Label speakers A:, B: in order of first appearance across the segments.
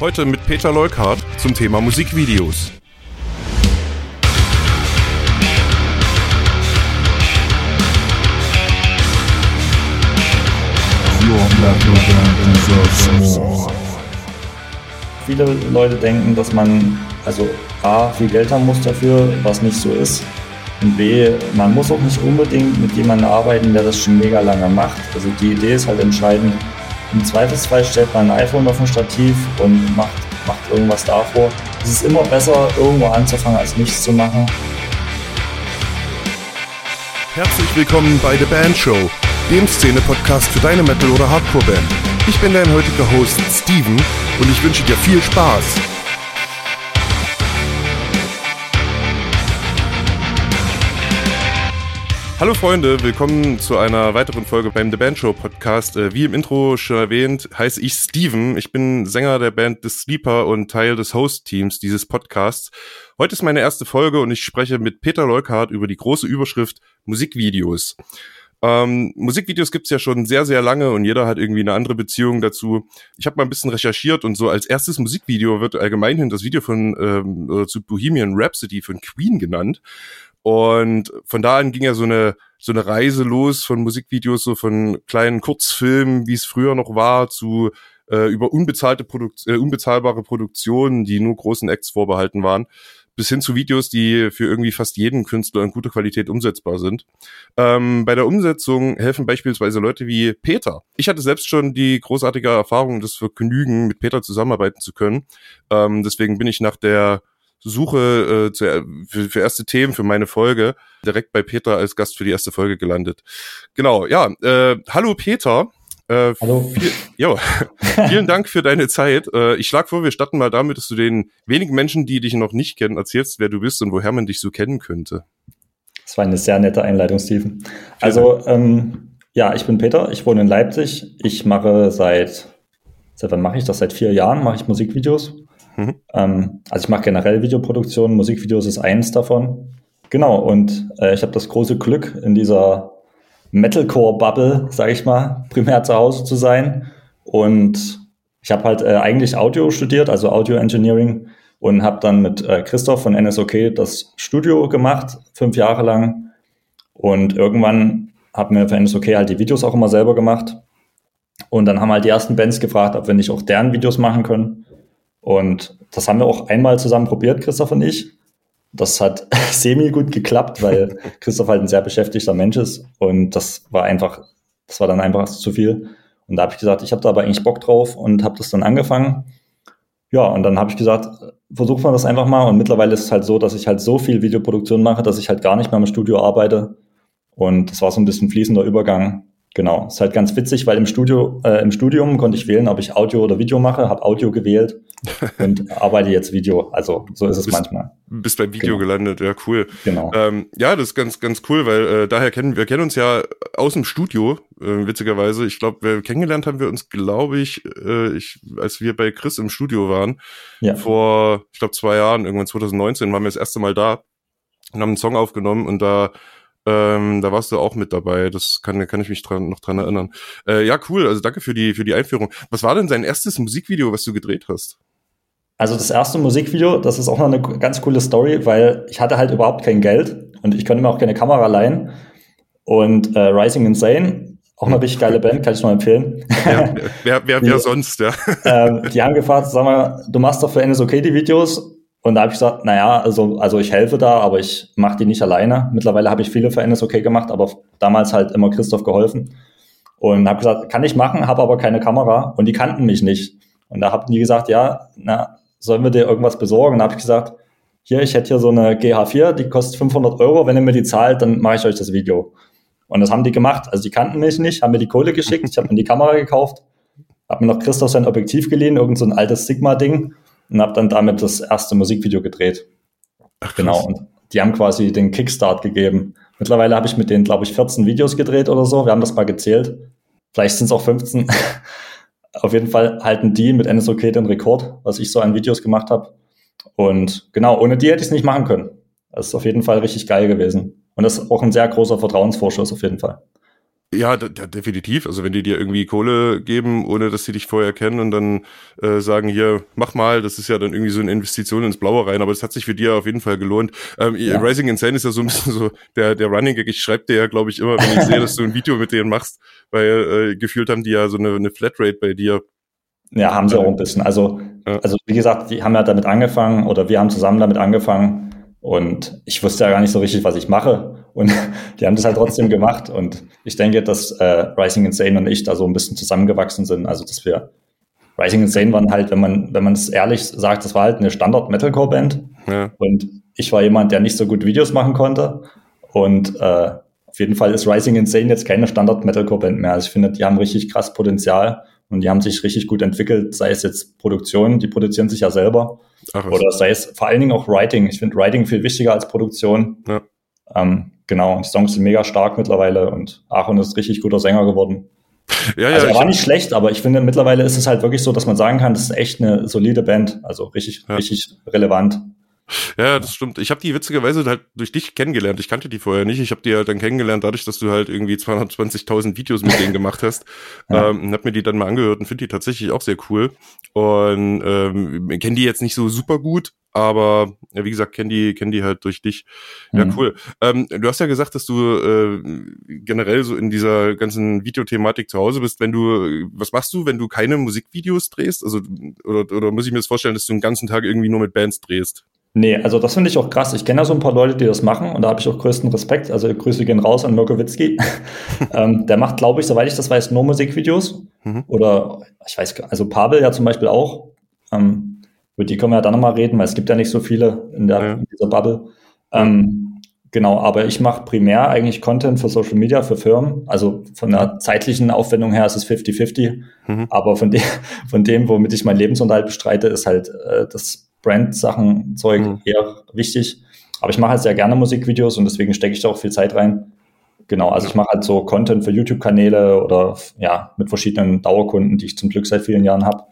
A: Heute mit Peter Leukhardt zum Thema Musikvideos.
B: Viele Leute denken, dass man also A, viel Geld haben muss dafür, was nicht so ist. Und B, man muss auch nicht unbedingt mit jemandem arbeiten, der das schon mega lange macht. Also die Idee ist halt entscheidend. Im Zweifelsfall stellt man ein iPhone auf ein Stativ und macht, macht irgendwas davor. Es ist immer besser, irgendwo anzufangen, als nichts zu machen.
A: Herzlich willkommen bei The Band Show, dem Szene-Podcast für deine Metal- oder Hardcore-Band. Ich bin dein heutiger Host Steven und ich wünsche dir viel Spaß. Hallo Freunde, willkommen zu einer weiteren Folge beim The Band Show Podcast. Äh, wie im Intro schon erwähnt, heiße ich Steven. Ich bin Sänger der Band The Sleeper und Teil des Host-Teams dieses Podcasts. Heute ist meine erste Folge und ich spreche mit Peter Leukhardt über die große Überschrift Musikvideos. Ähm, Musikvideos gibt's ja schon sehr, sehr lange und jeder hat irgendwie eine andere Beziehung dazu. Ich habe mal ein bisschen recherchiert und so als erstes Musikvideo wird allgemeinhin das Video von ähm, zu Bohemian Rhapsody von Queen genannt. Und von da an ging ja so eine, so eine Reise los von Musikvideos, so von kleinen Kurzfilmen, wie es früher noch war, zu äh, über unbezahlte Produkt äh, unbezahlbare Produktionen, die nur großen Acts vorbehalten waren, bis hin zu Videos, die für irgendwie fast jeden Künstler in guter Qualität umsetzbar sind. Ähm, bei der Umsetzung helfen beispielsweise Leute wie Peter. Ich hatte selbst schon die großartige Erfahrung, das Vergnügen, mit Peter zusammenarbeiten zu können. Ähm, deswegen bin ich nach der Suche äh, zu, für, für erste Themen für meine Folge direkt bei Peter als Gast für die erste Folge gelandet. Genau, ja. Äh, hallo Peter.
B: Äh, hallo.
A: Viel, jo, vielen Dank für deine Zeit. Äh, ich schlage vor, wir starten mal damit, dass du den wenigen Menschen, die dich noch nicht kennen, erzählst, wer du bist und woher man dich so kennen könnte.
B: Das war eine sehr nette Einleitung, Steven. Also, ähm, ja, ich bin Peter, ich wohne in Leipzig. Ich mache seit, seit wann mache ich das? Seit vier Jahren mache ich Musikvideos. Mhm. Ähm, also ich mache generell Videoproduktion, Musikvideos ist eins davon. Genau, und äh, ich habe das große Glück, in dieser Metalcore-Bubble, sage ich mal, primär zu Hause zu sein. Und ich habe halt äh, eigentlich Audio studiert, also Audio Engineering, und habe dann mit äh, Christoph von NSOK das Studio gemacht, fünf Jahre lang. Und irgendwann haben wir für NSOK halt die Videos auch immer selber gemacht. Und dann haben halt die ersten Bands gefragt, ob wir nicht auch deren Videos machen können. Und das haben wir auch einmal zusammen probiert, Christoph und ich. Das hat semi gut geklappt, weil Christoph halt ein sehr beschäftigter Mensch ist. Und das war einfach, das war dann einfach zu viel. Und da habe ich gesagt, ich habe da aber eigentlich Bock drauf und habe das dann angefangen. Ja, und dann habe ich gesagt, versuchen wir das einfach mal. Und mittlerweile ist es halt so, dass ich halt so viel Videoproduktion mache, dass ich halt gar nicht mehr im Studio arbeite. Und das war so ein bisschen fließender Übergang. Genau, ist halt ganz witzig, weil im Studio, äh, im Studium konnte ich wählen, ob ich Audio oder Video mache, habe Audio gewählt und arbeite jetzt Video. Also so ist es
A: bist,
B: manchmal.
A: Bist beim Video genau. gelandet, ja cool.
B: Genau.
A: Ähm, ja, das ist ganz, ganz cool, weil äh, daher kennen wir kennen uns ja aus dem Studio, äh, witzigerweise. Ich glaube, kennengelernt haben wir uns, glaube ich, äh, ich, als wir bei Chris im Studio waren. Ja. Vor, ich glaube, zwei Jahren, irgendwann 2019, waren wir das erste Mal da und haben einen Song aufgenommen und da ähm, da warst du auch mit dabei. Das kann, kann ich mich dran, noch dran erinnern. Äh, ja, cool. Also danke für die, für die Einführung. Was war denn dein erstes Musikvideo, was du gedreht hast?
B: Also das erste Musikvideo, das ist auch noch eine ganz coole Story, weil ich hatte halt überhaupt kein Geld und ich konnte mir auch keine Kamera leihen. Und äh, Rising Insane, auch eine richtig geile Band, kann ich nur empfehlen.
A: Ja, wer, wer, wer sonst, ja.
B: äh, die haben gefragt, sag mal, du machst doch für NSOK die Videos und da habe ich gesagt, naja, also, also ich helfe da, aber ich mache die nicht alleine. Mittlerweile habe ich viele für NSOK gemacht, aber damals halt immer Christoph geholfen. Und habe gesagt, kann ich machen, habe aber keine Kamera. Und die kannten mich nicht. Und da haben die gesagt, ja, na, sollen wir dir irgendwas besorgen? Da habe ich gesagt, hier, ich hätte hier so eine GH4, die kostet 500 Euro. Wenn ihr mir die zahlt, dann mache ich euch das Video. Und das haben die gemacht. Also die kannten mich nicht, haben mir die Kohle geschickt. Ich habe mir die Kamera gekauft, habe mir noch Christoph sein Objektiv geliehen, irgend so ein altes Sigma-Ding und habe dann damit das erste Musikvideo gedreht. Ach, genau. Und die haben quasi den Kickstart gegeben. Mittlerweile habe ich mit denen, glaube ich, 14 Videos gedreht oder so. Wir haben das mal gezählt. Vielleicht sind es auch 15. auf jeden Fall halten die mit NSOK den Rekord, was ich so an Videos gemacht habe. Und genau, ohne die hätte ich es nicht machen können. Das ist auf jeden Fall richtig geil gewesen. Und das ist auch ein sehr großer Vertrauensvorschuss auf jeden Fall.
A: Ja, definitiv. Also wenn die dir irgendwie Kohle geben, ohne dass sie dich vorher kennen und dann äh, sagen, hier, mach mal, das ist ja dann irgendwie so eine Investition ins Blaue rein, aber das hat sich für dir auf jeden Fall gelohnt. Ähm, ja. Rising Insane ist ja so ein bisschen so der, der Running Gag. Ich schreibe dir ja, glaube ich, immer, wenn ich sehe, dass du ein Video mit denen machst, weil äh, gefühlt haben die ja so eine, eine Flatrate bei dir.
B: Ja, haben sie auch ein bisschen. Also, ja. also wie gesagt, die haben ja damit angefangen oder wir haben zusammen damit angefangen und ich wusste ja gar nicht so richtig, was ich mache. Und die haben das halt trotzdem gemacht. Und ich denke, dass äh, Rising Insane und ich da so ein bisschen zusammengewachsen sind. Also, dass wir Rising Insane waren halt, wenn man, wenn man es ehrlich sagt, das war halt eine Standard-Metalcore-Band. Ja. Und ich war jemand, der nicht so gut Videos machen konnte. Und äh, auf jeden Fall ist Rising Insane jetzt keine Standard-Metalcore-Band mehr. Also ich finde, die haben richtig krass Potenzial und die haben sich richtig gut entwickelt, sei es jetzt Produktion, die produzieren sich ja selber. Ach, oder sei es vor allen Dingen auch Writing. Ich finde Writing viel wichtiger als Produktion. Ja. Ähm, genau, die Songs sind mega stark mittlerweile und Aaron ist richtig guter Sänger geworden. Ja, ja, also er war nicht schlecht, aber ich finde mittlerweile ist es halt wirklich so, dass man sagen kann, das ist echt eine solide Band, also richtig, ja. richtig relevant.
A: Ja, das stimmt. Ich habe die witzigerweise halt durch dich kennengelernt. Ich kannte die vorher nicht. Ich habe die halt dann kennengelernt, dadurch, dass du halt irgendwie 220.000 Videos mit denen gemacht hast. Ja. Ähm, hab mir die dann mal angehört und finde die tatsächlich auch sehr cool. Und ähm, kenne die jetzt nicht so super gut, aber ja, wie gesagt, kenne die, kenn die halt durch dich. Ja, mhm. cool. Ähm, du hast ja gesagt, dass du äh, generell so in dieser ganzen Videothematik zu Hause bist. Wenn du, was machst du, wenn du keine Musikvideos drehst? Also, oder, oder muss ich mir das vorstellen, dass du den ganzen Tag irgendwie nur mit Bands drehst?
B: Nee, also das finde ich auch krass. Ich kenne ja so ein paar Leute, die das machen und da habe ich auch größten Respekt. Also Grüße gehen raus an Mirko Witzki. ähm, der macht, glaube ich, soweit ich das weiß, nur Musikvideos. Mhm. Oder ich weiß, also Pavel ja zum Beispiel auch. Ähm, über die können wir ja dann nochmal reden, weil es gibt ja nicht so viele in, der, ja. in dieser Bubble. Ähm, genau, aber ich mache primär eigentlich Content für Social Media, für Firmen. Also von der zeitlichen Aufwendung her ist es 50-50. Mhm. Aber von, de von dem, womit ich meinen Lebensunterhalt bestreite, ist halt äh, das Brand-Sachen, Zeug mhm. eher wichtig. Aber ich mache halt sehr gerne Musikvideos und deswegen stecke ich da auch viel Zeit rein. Genau, also ich mache halt so Content für YouTube-Kanäle oder ja, mit verschiedenen Dauerkunden, die ich zum Glück seit vielen Jahren habe.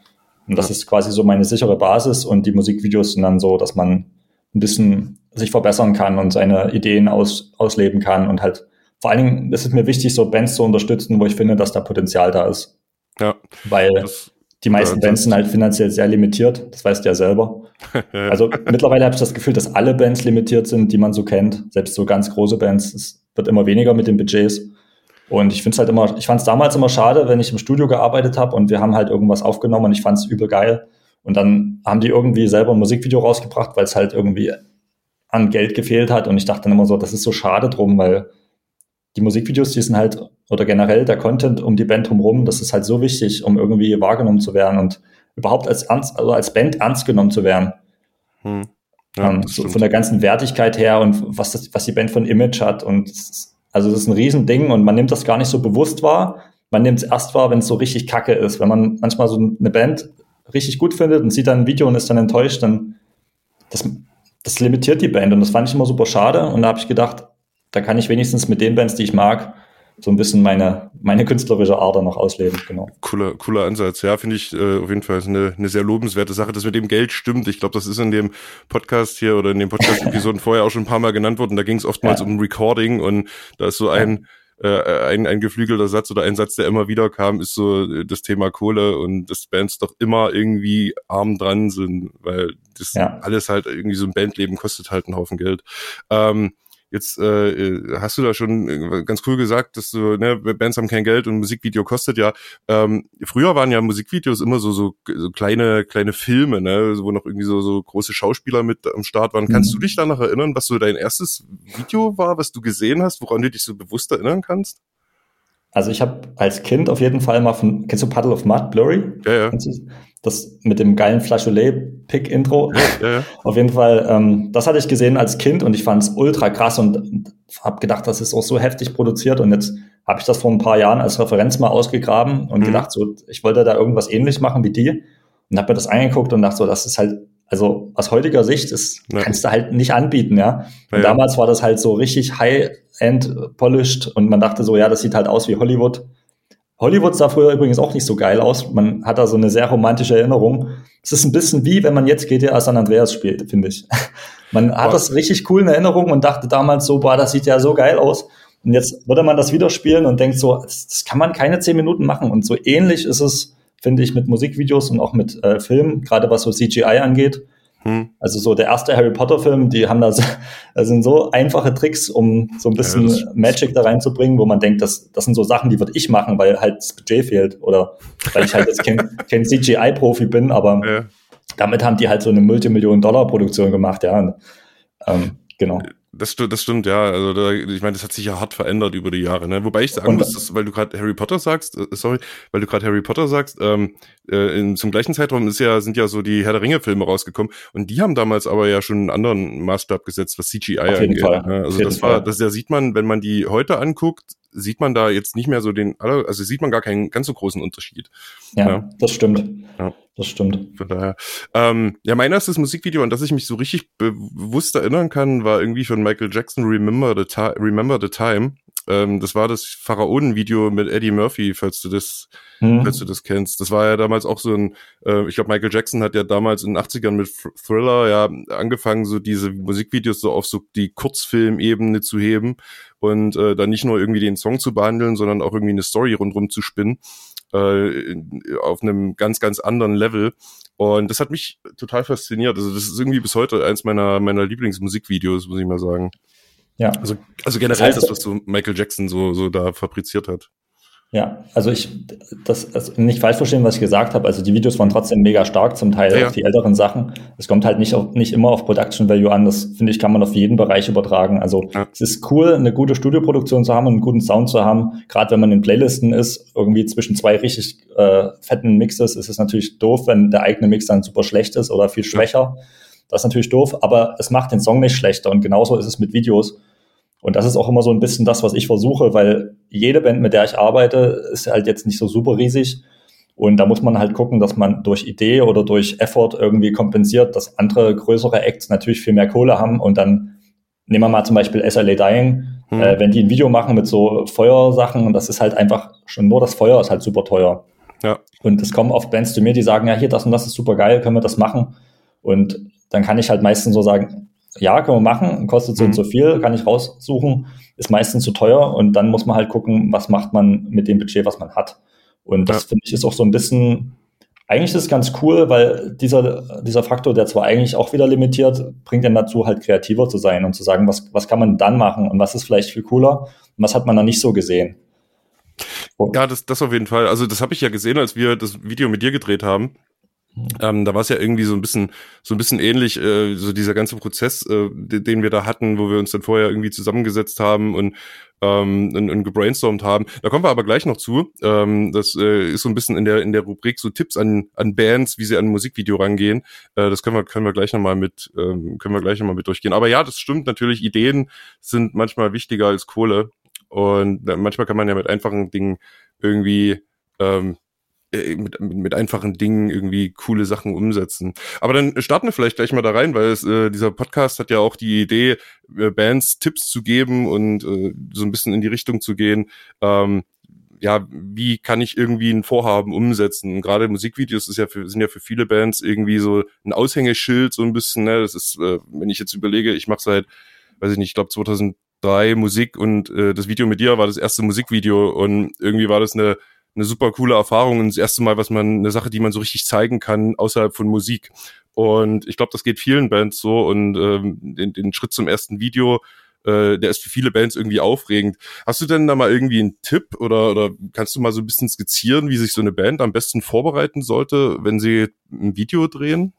B: Und das ist quasi so meine sichere Basis und die Musikvideos sind dann so, dass man ein bisschen sich verbessern kann und seine Ideen aus, ausleben kann und halt vor allen Dingen ist es mir wichtig, so Bands zu unterstützen, wo ich finde, dass da Potenzial da ist. Ja. Weil das, die meisten Bands sind halt finanziell sehr limitiert, das weißt du ja selber. Also mittlerweile habe ich das Gefühl, dass alle Bands limitiert sind, die man so kennt. Selbst so ganz große Bands, es wird immer weniger mit den Budgets. Und ich finde es halt immer, ich fand es damals immer schade, wenn ich im Studio gearbeitet habe und wir haben halt irgendwas aufgenommen und ich fand es übel geil. Und dann haben die irgendwie selber ein Musikvideo rausgebracht, weil es halt irgendwie an Geld gefehlt hat. Und ich dachte dann immer so, das ist so schade drum, weil die Musikvideos, die sind halt, oder generell der Content um die Band drumherum, das ist halt so wichtig, um irgendwie wahrgenommen zu werden und überhaupt als also als Band ernst genommen zu werden. Hm. Ja, ähm, so von der ganzen Wertigkeit her und was das, was die Band von Image hat. Und also das ist ein Riesending und man nimmt das gar nicht so bewusst wahr. Man nimmt es erst wahr, wenn es so richtig kacke ist. Wenn man manchmal so eine Band richtig gut findet und sieht dann ein Video und ist dann enttäuscht, dann das, das limitiert die Band und das fand ich immer super schade. Und da habe ich gedacht, da kann ich wenigstens mit den Bands, die ich mag, so ein bisschen meine, meine künstlerische Ader noch ausleben, genau.
A: Cooler, cooler Ansatz. Ja, finde ich äh, auf jeden Fall eine, eine sehr lobenswerte Sache. Das mit dem Geld stimmt. Ich glaube, das ist in dem Podcast hier oder in den Podcast-Episoden vorher auch schon ein paar Mal genannt worden. Da ging es oftmals ja. um Recording und da ist so ein, äh, ein, ein geflügelter Satz oder ein Satz, der immer wieder kam, ist so äh, das Thema Kohle und dass Bands doch immer irgendwie arm dran sind, weil das ja. alles halt irgendwie so ein Bandleben kostet halt einen Haufen Geld. Ähm, Jetzt äh, hast du da schon äh, ganz cool gesagt, dass du, ne, Bands haben kein Geld und Musikvideo kostet ja. Ähm, früher waren ja Musikvideos immer so, so, so kleine, kleine Filme, ne, wo noch irgendwie so, so große Schauspieler mit am Start waren. Mhm. Kannst du dich da noch erinnern, was so dein erstes Video war, was du gesehen hast, woran du dich so bewusst erinnern kannst?
B: Also ich habe als Kind auf jeden Fall mal von, kennst du Puddle of Mud, Blurry? Ja, ja. Das mit dem geilen Flageolet-Pick-Intro. Ja, ja. Auf jeden Fall, ähm, das hatte ich gesehen als Kind und ich fand es ultra krass und, und habe gedacht, das ist auch so heftig produziert und jetzt habe ich das vor ein paar Jahren als Referenz mal ausgegraben und mhm. gedacht, so, ich wollte da irgendwas ähnlich machen wie die und habe mir das angeguckt und dachte so, das ist halt also aus heutiger Sicht ist, ja. kannst du halt nicht anbieten, ja. Und damals war das halt so richtig high-end polished und man dachte so, ja, das sieht halt aus wie Hollywood. Hollywood sah früher übrigens auch nicht so geil aus. Man hat da so eine sehr romantische Erinnerung. Es ist ein bisschen wie, wenn man jetzt GTA San Andreas spielt, finde ich. Man hat boah. das richtig cool in Erinnerung und dachte damals so, boah, das sieht ja so geil aus. Und jetzt würde man das wieder spielen und denkt so, das, das kann man keine zehn Minuten machen. Und so ähnlich ist es, finde ich, mit Musikvideos und auch mit äh, Filmen, gerade was so CGI angeht. Hm. Also so der erste Harry Potter Film, die haben da, so, das sind so einfache Tricks, um so ein bisschen ja, Magic da reinzubringen, wo man denkt, das, das sind so Sachen, die würde ich machen, weil halt das Budget fehlt oder weil ich halt jetzt kein, kein CGI-Profi bin, aber ja. damit haben die halt so eine Multimillionen-Dollar-Produktion gemacht, ja. Und, ähm, genau.
A: Das, das stimmt, ja. Also da, ich meine, das hat sich ja hart verändert über die Jahre. Ne? Wobei ich sagen und, muss, dass, weil du gerade Harry Potter sagst, äh, sorry, weil du gerade Harry Potter sagst, ähm, äh, in, zum gleichen Zeitraum ist ja, sind ja so die Herr der Ringe-Filme rausgekommen und die haben damals aber ja schon einen anderen Maßstab gesetzt, was CGI
B: auf jeden
A: angeht.
B: Fall.
A: Ne? Also das war, das ja sieht man, wenn man die heute anguckt, sieht man da jetzt nicht mehr so den, also sieht man gar keinen ganz so großen Unterschied.
B: Ja, ja. das stimmt. Ja. Das stimmt.
A: Von daher. Ähm, ja, mein erstes Musikvideo, an das ich mich so richtig bewusst erinnern kann, war irgendwie von Michael Jackson Remember the, Ti Remember the Time. Ähm, das war das Pharaonen-Video mit Eddie Murphy, falls du das, mhm. falls du das kennst. Das war ja damals auch so ein, äh, ich glaube, Michael Jackson hat ja damals in den 80ern mit Thriller ja angefangen, so diese Musikvideos so auf so die Kurzfilmebene zu heben und äh, dann nicht nur irgendwie den Song zu behandeln, sondern auch irgendwie eine Story rundrum zu spinnen äh, auf einem ganz, ganz anderen Level. Und das hat mich total fasziniert. Also das ist irgendwie bis heute eins meiner, meiner Lieblingsmusikvideos, muss ich mal sagen. Ja. Also, also generell das, heißt, das, was so Michael Jackson so, so da fabriziert hat.
B: Ja, also ich, das also nicht falsch verstehen, was ich gesagt habe. Also die Videos waren trotzdem mega stark, zum Teil ja, auch die älteren Sachen. Es kommt halt nicht, auf, nicht immer auf Production Value an. Das finde ich, kann man auf jeden Bereich übertragen. Also ja. es ist cool, eine gute Studioproduktion zu haben und einen guten Sound zu haben. Gerade wenn man in Playlisten ist, irgendwie zwischen zwei richtig äh, fetten Mixes, ist es natürlich doof, wenn der eigene Mix dann super schlecht ist oder viel schwächer. Ja. Das ist natürlich doof, aber es macht den Song nicht schlechter. Und genauso ist es mit Videos. Und das ist auch immer so ein bisschen das, was ich versuche, weil jede Band, mit der ich arbeite, ist halt jetzt nicht so super riesig. Und da muss man halt gucken, dass man durch Idee oder durch Effort irgendwie kompensiert, dass andere größere Acts natürlich viel mehr Kohle haben. Und dann nehmen wir mal zum Beispiel SLA Dying. Hm. Äh, wenn die ein Video machen mit so Feuersachen, und das ist halt einfach schon nur das Feuer ist halt super teuer. Ja. Und es kommen oft Bands zu mir, die sagen, ja, hier, das und das ist super geil, können wir das machen? Und dann kann ich halt meistens so sagen, ja, können wir machen, kostet so mhm. und so viel, kann ich raussuchen, ist meistens zu teuer und dann muss man halt gucken, was macht man mit dem Budget, was man hat. Und das ja. finde ich ist auch so ein bisschen, eigentlich ist es ganz cool, weil dieser, dieser Faktor, der zwar eigentlich auch wieder limitiert, bringt dann dazu, halt kreativer zu sein und zu sagen, was, was kann man dann machen und was ist vielleicht viel cooler und was hat man dann nicht so gesehen.
A: Ja, das, das auf jeden Fall. Also das habe ich ja gesehen, als wir das Video mit dir gedreht haben. Ähm, da war es ja irgendwie so ein bisschen, so ein bisschen ähnlich, äh, so dieser ganze Prozess, äh, den wir da hatten, wo wir uns dann vorher irgendwie zusammengesetzt haben und ähm, und, und gebrainstormt haben. Da kommen wir aber gleich noch zu. Ähm, das äh, ist so ein bisschen in der in der Rubrik so Tipps an an Bands, wie sie an ein Musikvideo rangehen. Äh, das können wir können wir gleich noch mal mit ähm, können wir gleich noch mal mit durchgehen. Aber ja, das stimmt natürlich. Ideen sind manchmal wichtiger als Kohle und äh, manchmal kann man ja mit einfachen Dingen irgendwie ähm, äh, mit, mit einfachen Dingen irgendwie coole Sachen umsetzen. Aber dann starten wir vielleicht gleich mal da rein, weil es, äh, dieser Podcast hat ja auch die Idee, äh, Bands Tipps zu geben und äh, so ein bisschen in die Richtung zu gehen. Ähm, ja, wie kann ich irgendwie ein Vorhaben umsetzen? Und gerade Musikvideos ist ja für, sind ja für viele Bands irgendwie so ein Aushängeschild, so ein bisschen, ne? Das ist, äh, wenn ich jetzt überlege, ich mache seit, weiß ich nicht, ich glaube 2003 Musik und äh, das Video mit dir war das erste Musikvideo und irgendwie war das eine eine super coole Erfahrung und das erste Mal, was man, eine Sache, die man so richtig zeigen kann außerhalb von Musik. Und ich glaube, das geht vielen Bands so und ähm, den, den Schritt zum ersten Video, äh, der ist für viele Bands irgendwie aufregend. Hast du denn da mal irgendwie einen Tipp oder, oder kannst du mal so ein bisschen skizzieren, wie sich so eine Band am besten vorbereiten sollte, wenn sie ein Video drehen?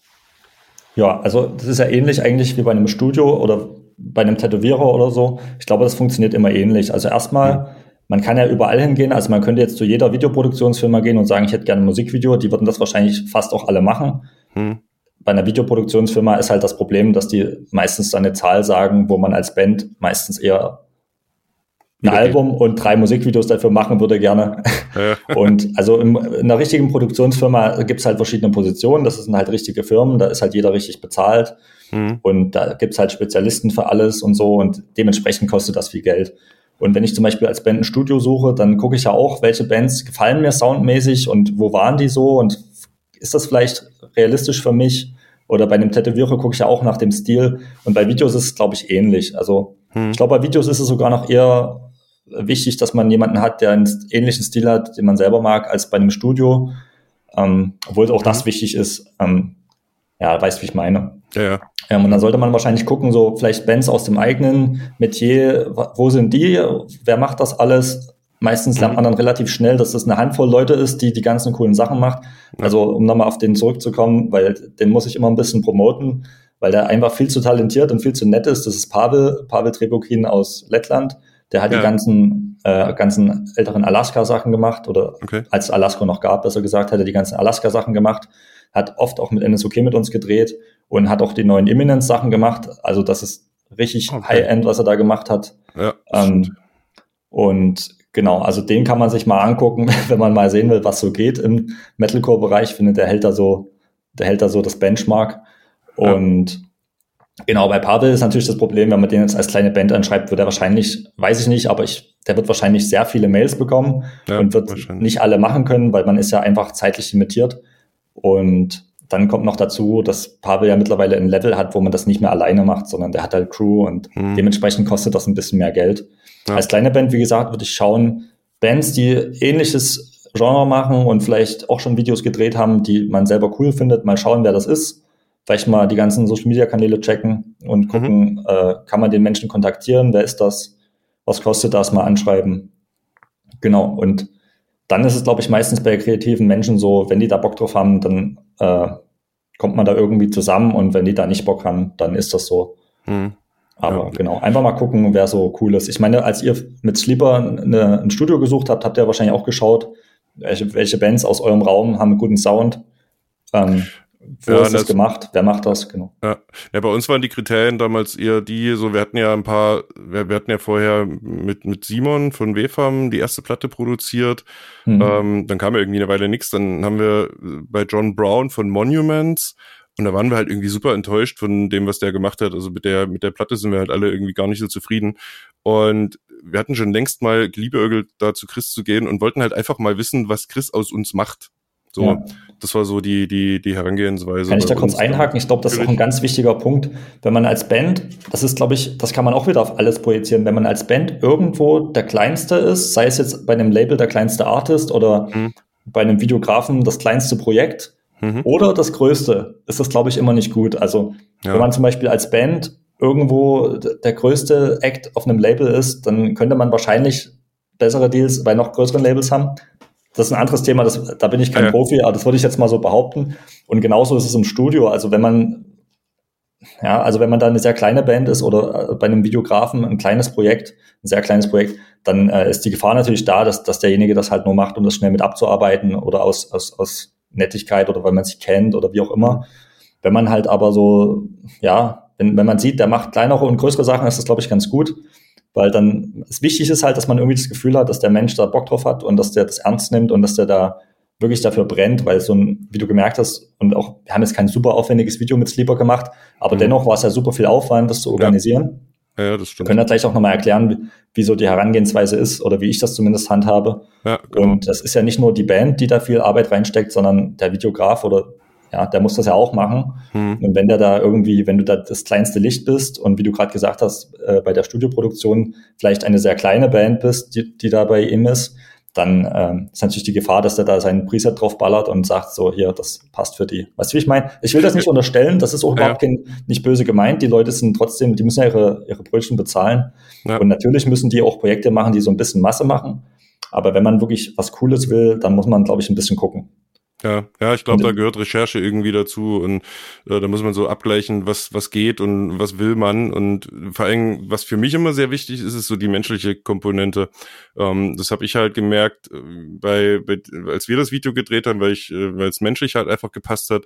B: Ja, also das ist ja ähnlich eigentlich wie bei einem Studio oder bei einem Tätowierer oder so. Ich glaube, das funktioniert immer ähnlich. Also erstmal mhm man kann ja überall hingehen. Also man könnte jetzt zu jeder Videoproduktionsfirma gehen und sagen, ich hätte gerne ein Musikvideo. Die würden das wahrscheinlich fast auch alle machen. Hm. Bei einer Videoproduktionsfirma ist halt das Problem, dass die meistens dann eine Zahl sagen, wo man als Band meistens eher ein okay. Album und drei Musikvideos dafür machen würde gerne. Ja. Und also in, in einer richtigen Produktionsfirma gibt es halt verschiedene Positionen. Das sind halt richtige Firmen, da ist halt jeder richtig bezahlt. Mhm. Und da gibt es halt Spezialisten für alles und so. Und dementsprechend kostet das viel Geld. Und wenn ich zum Beispiel als Band ein Studio suche, dann gucke ich ja auch, welche Bands gefallen mir soundmäßig und wo waren die so und ist das vielleicht realistisch für mich? Oder bei einem Tätowierer gucke ich ja auch nach dem Stil. Und bei Videos ist es, glaube ich, ähnlich. Also hm. ich glaube, bei Videos ist es sogar noch eher wichtig, dass man jemanden hat, der einen ähnlichen Stil hat, den man selber mag, als bei einem Studio. Ähm, obwohl auch das mhm. wichtig ist. Ähm, ja, weißt, wie ich meine.
A: Ja, ja.
B: Ähm, und dann sollte man wahrscheinlich gucken, so vielleicht Bands aus dem eigenen Metier, wo sind die, wer macht das alles? Meistens lernt man dann relativ schnell, dass das eine Handvoll Leute ist, die die ganzen coolen Sachen macht. Also um nochmal auf den zurückzukommen, weil den muss ich immer ein bisschen promoten, weil der einfach viel zu talentiert und viel zu nett ist. Das ist Pavel, Pavel Trebukin aus Lettland. Der hat ja. die ganzen, äh, ganzen älteren Alaska-Sachen gemacht oder okay. als Alaska noch gab, besser gesagt, hat er die ganzen Alaska-Sachen gemacht. Hat oft auch mit NSOK mit uns gedreht und hat auch die neuen Imminence-Sachen gemacht. Also das ist richtig okay. High-End, was er da gemacht hat.
A: Ja,
B: ähm, und genau, also den kann man sich mal angucken, wenn man mal sehen will, was so geht im Metalcore-Bereich. Ich finde, der hält da so, der hält da so das Benchmark. Und ja. Genau, bei Pavel ist natürlich das Problem, wenn man den jetzt als kleine Band anschreibt, wird er wahrscheinlich, weiß ich nicht, aber ich, der wird wahrscheinlich sehr viele Mails bekommen ja, und wird nicht alle machen können, weil man ist ja einfach zeitlich limitiert. Und dann kommt noch dazu, dass Pavel ja mittlerweile ein Level hat, wo man das nicht mehr alleine macht, sondern der hat halt Crew und mhm. dementsprechend kostet das ein bisschen mehr Geld. Ja. Als kleine Band, wie gesagt, würde ich schauen, Bands, die ähnliches Genre machen und vielleicht auch schon Videos gedreht haben, die man selber cool findet, mal schauen, wer das ist vielleicht mal die ganzen Social Media Kanäle checken und mhm. gucken, mhm. äh, kann man den Menschen kontaktieren, wer ist das, was kostet das, mal anschreiben. Genau. Und dann ist es, glaube ich, meistens bei kreativen Menschen so, wenn die da Bock drauf haben, dann äh, kommt man da irgendwie zusammen und wenn die da nicht Bock haben, dann ist das so. Mhm. Aber ja. genau, einfach mal gucken, wer so cool ist. Ich meine, als ihr mit Sleeper eine, ein Studio gesucht habt, habt ihr wahrscheinlich auch geschaut, welche, welche Bands aus eurem Raum haben einen guten Sound. Ähm, wo ja, ist das, das, gemacht? Wer macht das? Genau.
A: Ja. ja, bei uns waren die Kriterien damals eher die, so wir hatten ja ein paar, wir, wir hatten ja vorher mit, mit Simon von WFAM die erste Platte produziert. Mhm. Ähm, dann kam ja irgendwie eine Weile nichts. Dann haben wir bei John Brown von Monuments und da waren wir halt irgendwie super enttäuscht von dem, was der gemacht hat. Also mit der, mit der Platte sind wir halt alle irgendwie gar nicht so zufrieden. Und wir hatten schon längst mal geliebäugelt, da zu Chris zu gehen und wollten halt einfach mal wissen, was Chris aus uns macht. So, ja. das war so die, die, die Herangehensweise.
B: Kann ich da kurz einhaken? Ich glaube, das ist auch ein ganz wichtiger Punkt. Wenn man als Band, das ist, glaube ich, das kann man auch wieder auf alles projizieren, wenn man als Band irgendwo der Kleinste ist, sei es jetzt bei einem Label der kleinste Artist oder mhm. bei einem Videografen das kleinste Projekt mhm. oder das größte, ist das, glaube ich, immer nicht gut. Also, ja. wenn man zum Beispiel als Band irgendwo der größte Act auf einem Label ist, dann könnte man wahrscheinlich bessere Deals bei noch größeren Labels haben das ist ein anderes Thema, das, da bin ich kein ja. Profi, aber das würde ich jetzt mal so behaupten. Und genauso ist es im Studio. Also wenn man, ja, also wenn man da eine sehr kleine Band ist oder äh, bei einem Videografen ein kleines Projekt, ein sehr kleines Projekt, dann äh, ist die Gefahr natürlich da, dass, dass derjenige das halt nur macht, um das schnell mit abzuarbeiten oder aus, aus, aus Nettigkeit oder weil man sich kennt oder wie auch immer. Wenn man halt aber so, ja, wenn, wenn man sieht, der macht kleinere und größere Sachen, ist das, glaube ich, ganz gut weil dann es wichtig ist halt, dass man irgendwie das Gefühl hat, dass der Mensch da Bock drauf hat und dass der das ernst nimmt und dass der da wirklich dafür brennt, weil so ein, wie du gemerkt hast, und auch, wir haben jetzt kein super aufwendiges Video mit Sleeper gemacht, aber mhm. dennoch war es ja super viel Aufwand, das zu organisieren.
A: Ja, ja das stimmt.
B: Wir können ja gleich auch nochmal erklären, wie, wie so die Herangehensweise ist oder wie ich das zumindest handhabe. Ja, genau. Und das ist ja nicht nur die Band, die da viel Arbeit reinsteckt, sondern der Videograf oder ja, der muss das ja auch machen. Hm. Und wenn der da irgendwie, wenn du da das kleinste Licht bist und wie du gerade gesagt hast, äh, bei der Studioproduktion vielleicht eine sehr kleine Band bist, die, die da bei ihm ist, dann ähm, ist natürlich die Gefahr, dass der da seinen Preset drauf ballert und sagt, so hier, das passt für die. Weißt du, wie ich meine? Ich will das nicht unterstellen, das ist auch ja. überhaupt kein, nicht böse gemeint. Die Leute sind trotzdem, die müssen ja ihre, ihre Brötchen bezahlen. Ja. Und natürlich müssen die auch Projekte machen, die so ein bisschen Masse machen. Aber wenn man wirklich was Cooles will, dann muss man, glaube ich, ein bisschen gucken.
A: Ja, ja, ich glaube, da gehört Recherche irgendwie dazu und äh, da muss man so abgleichen, was was geht und was will man und vor allem, was für mich immer sehr wichtig ist, ist so die menschliche Komponente. Ähm, das habe ich halt gemerkt, äh, bei, bei als wir das Video gedreht haben, weil ich, äh, weil es menschlich halt einfach gepasst hat.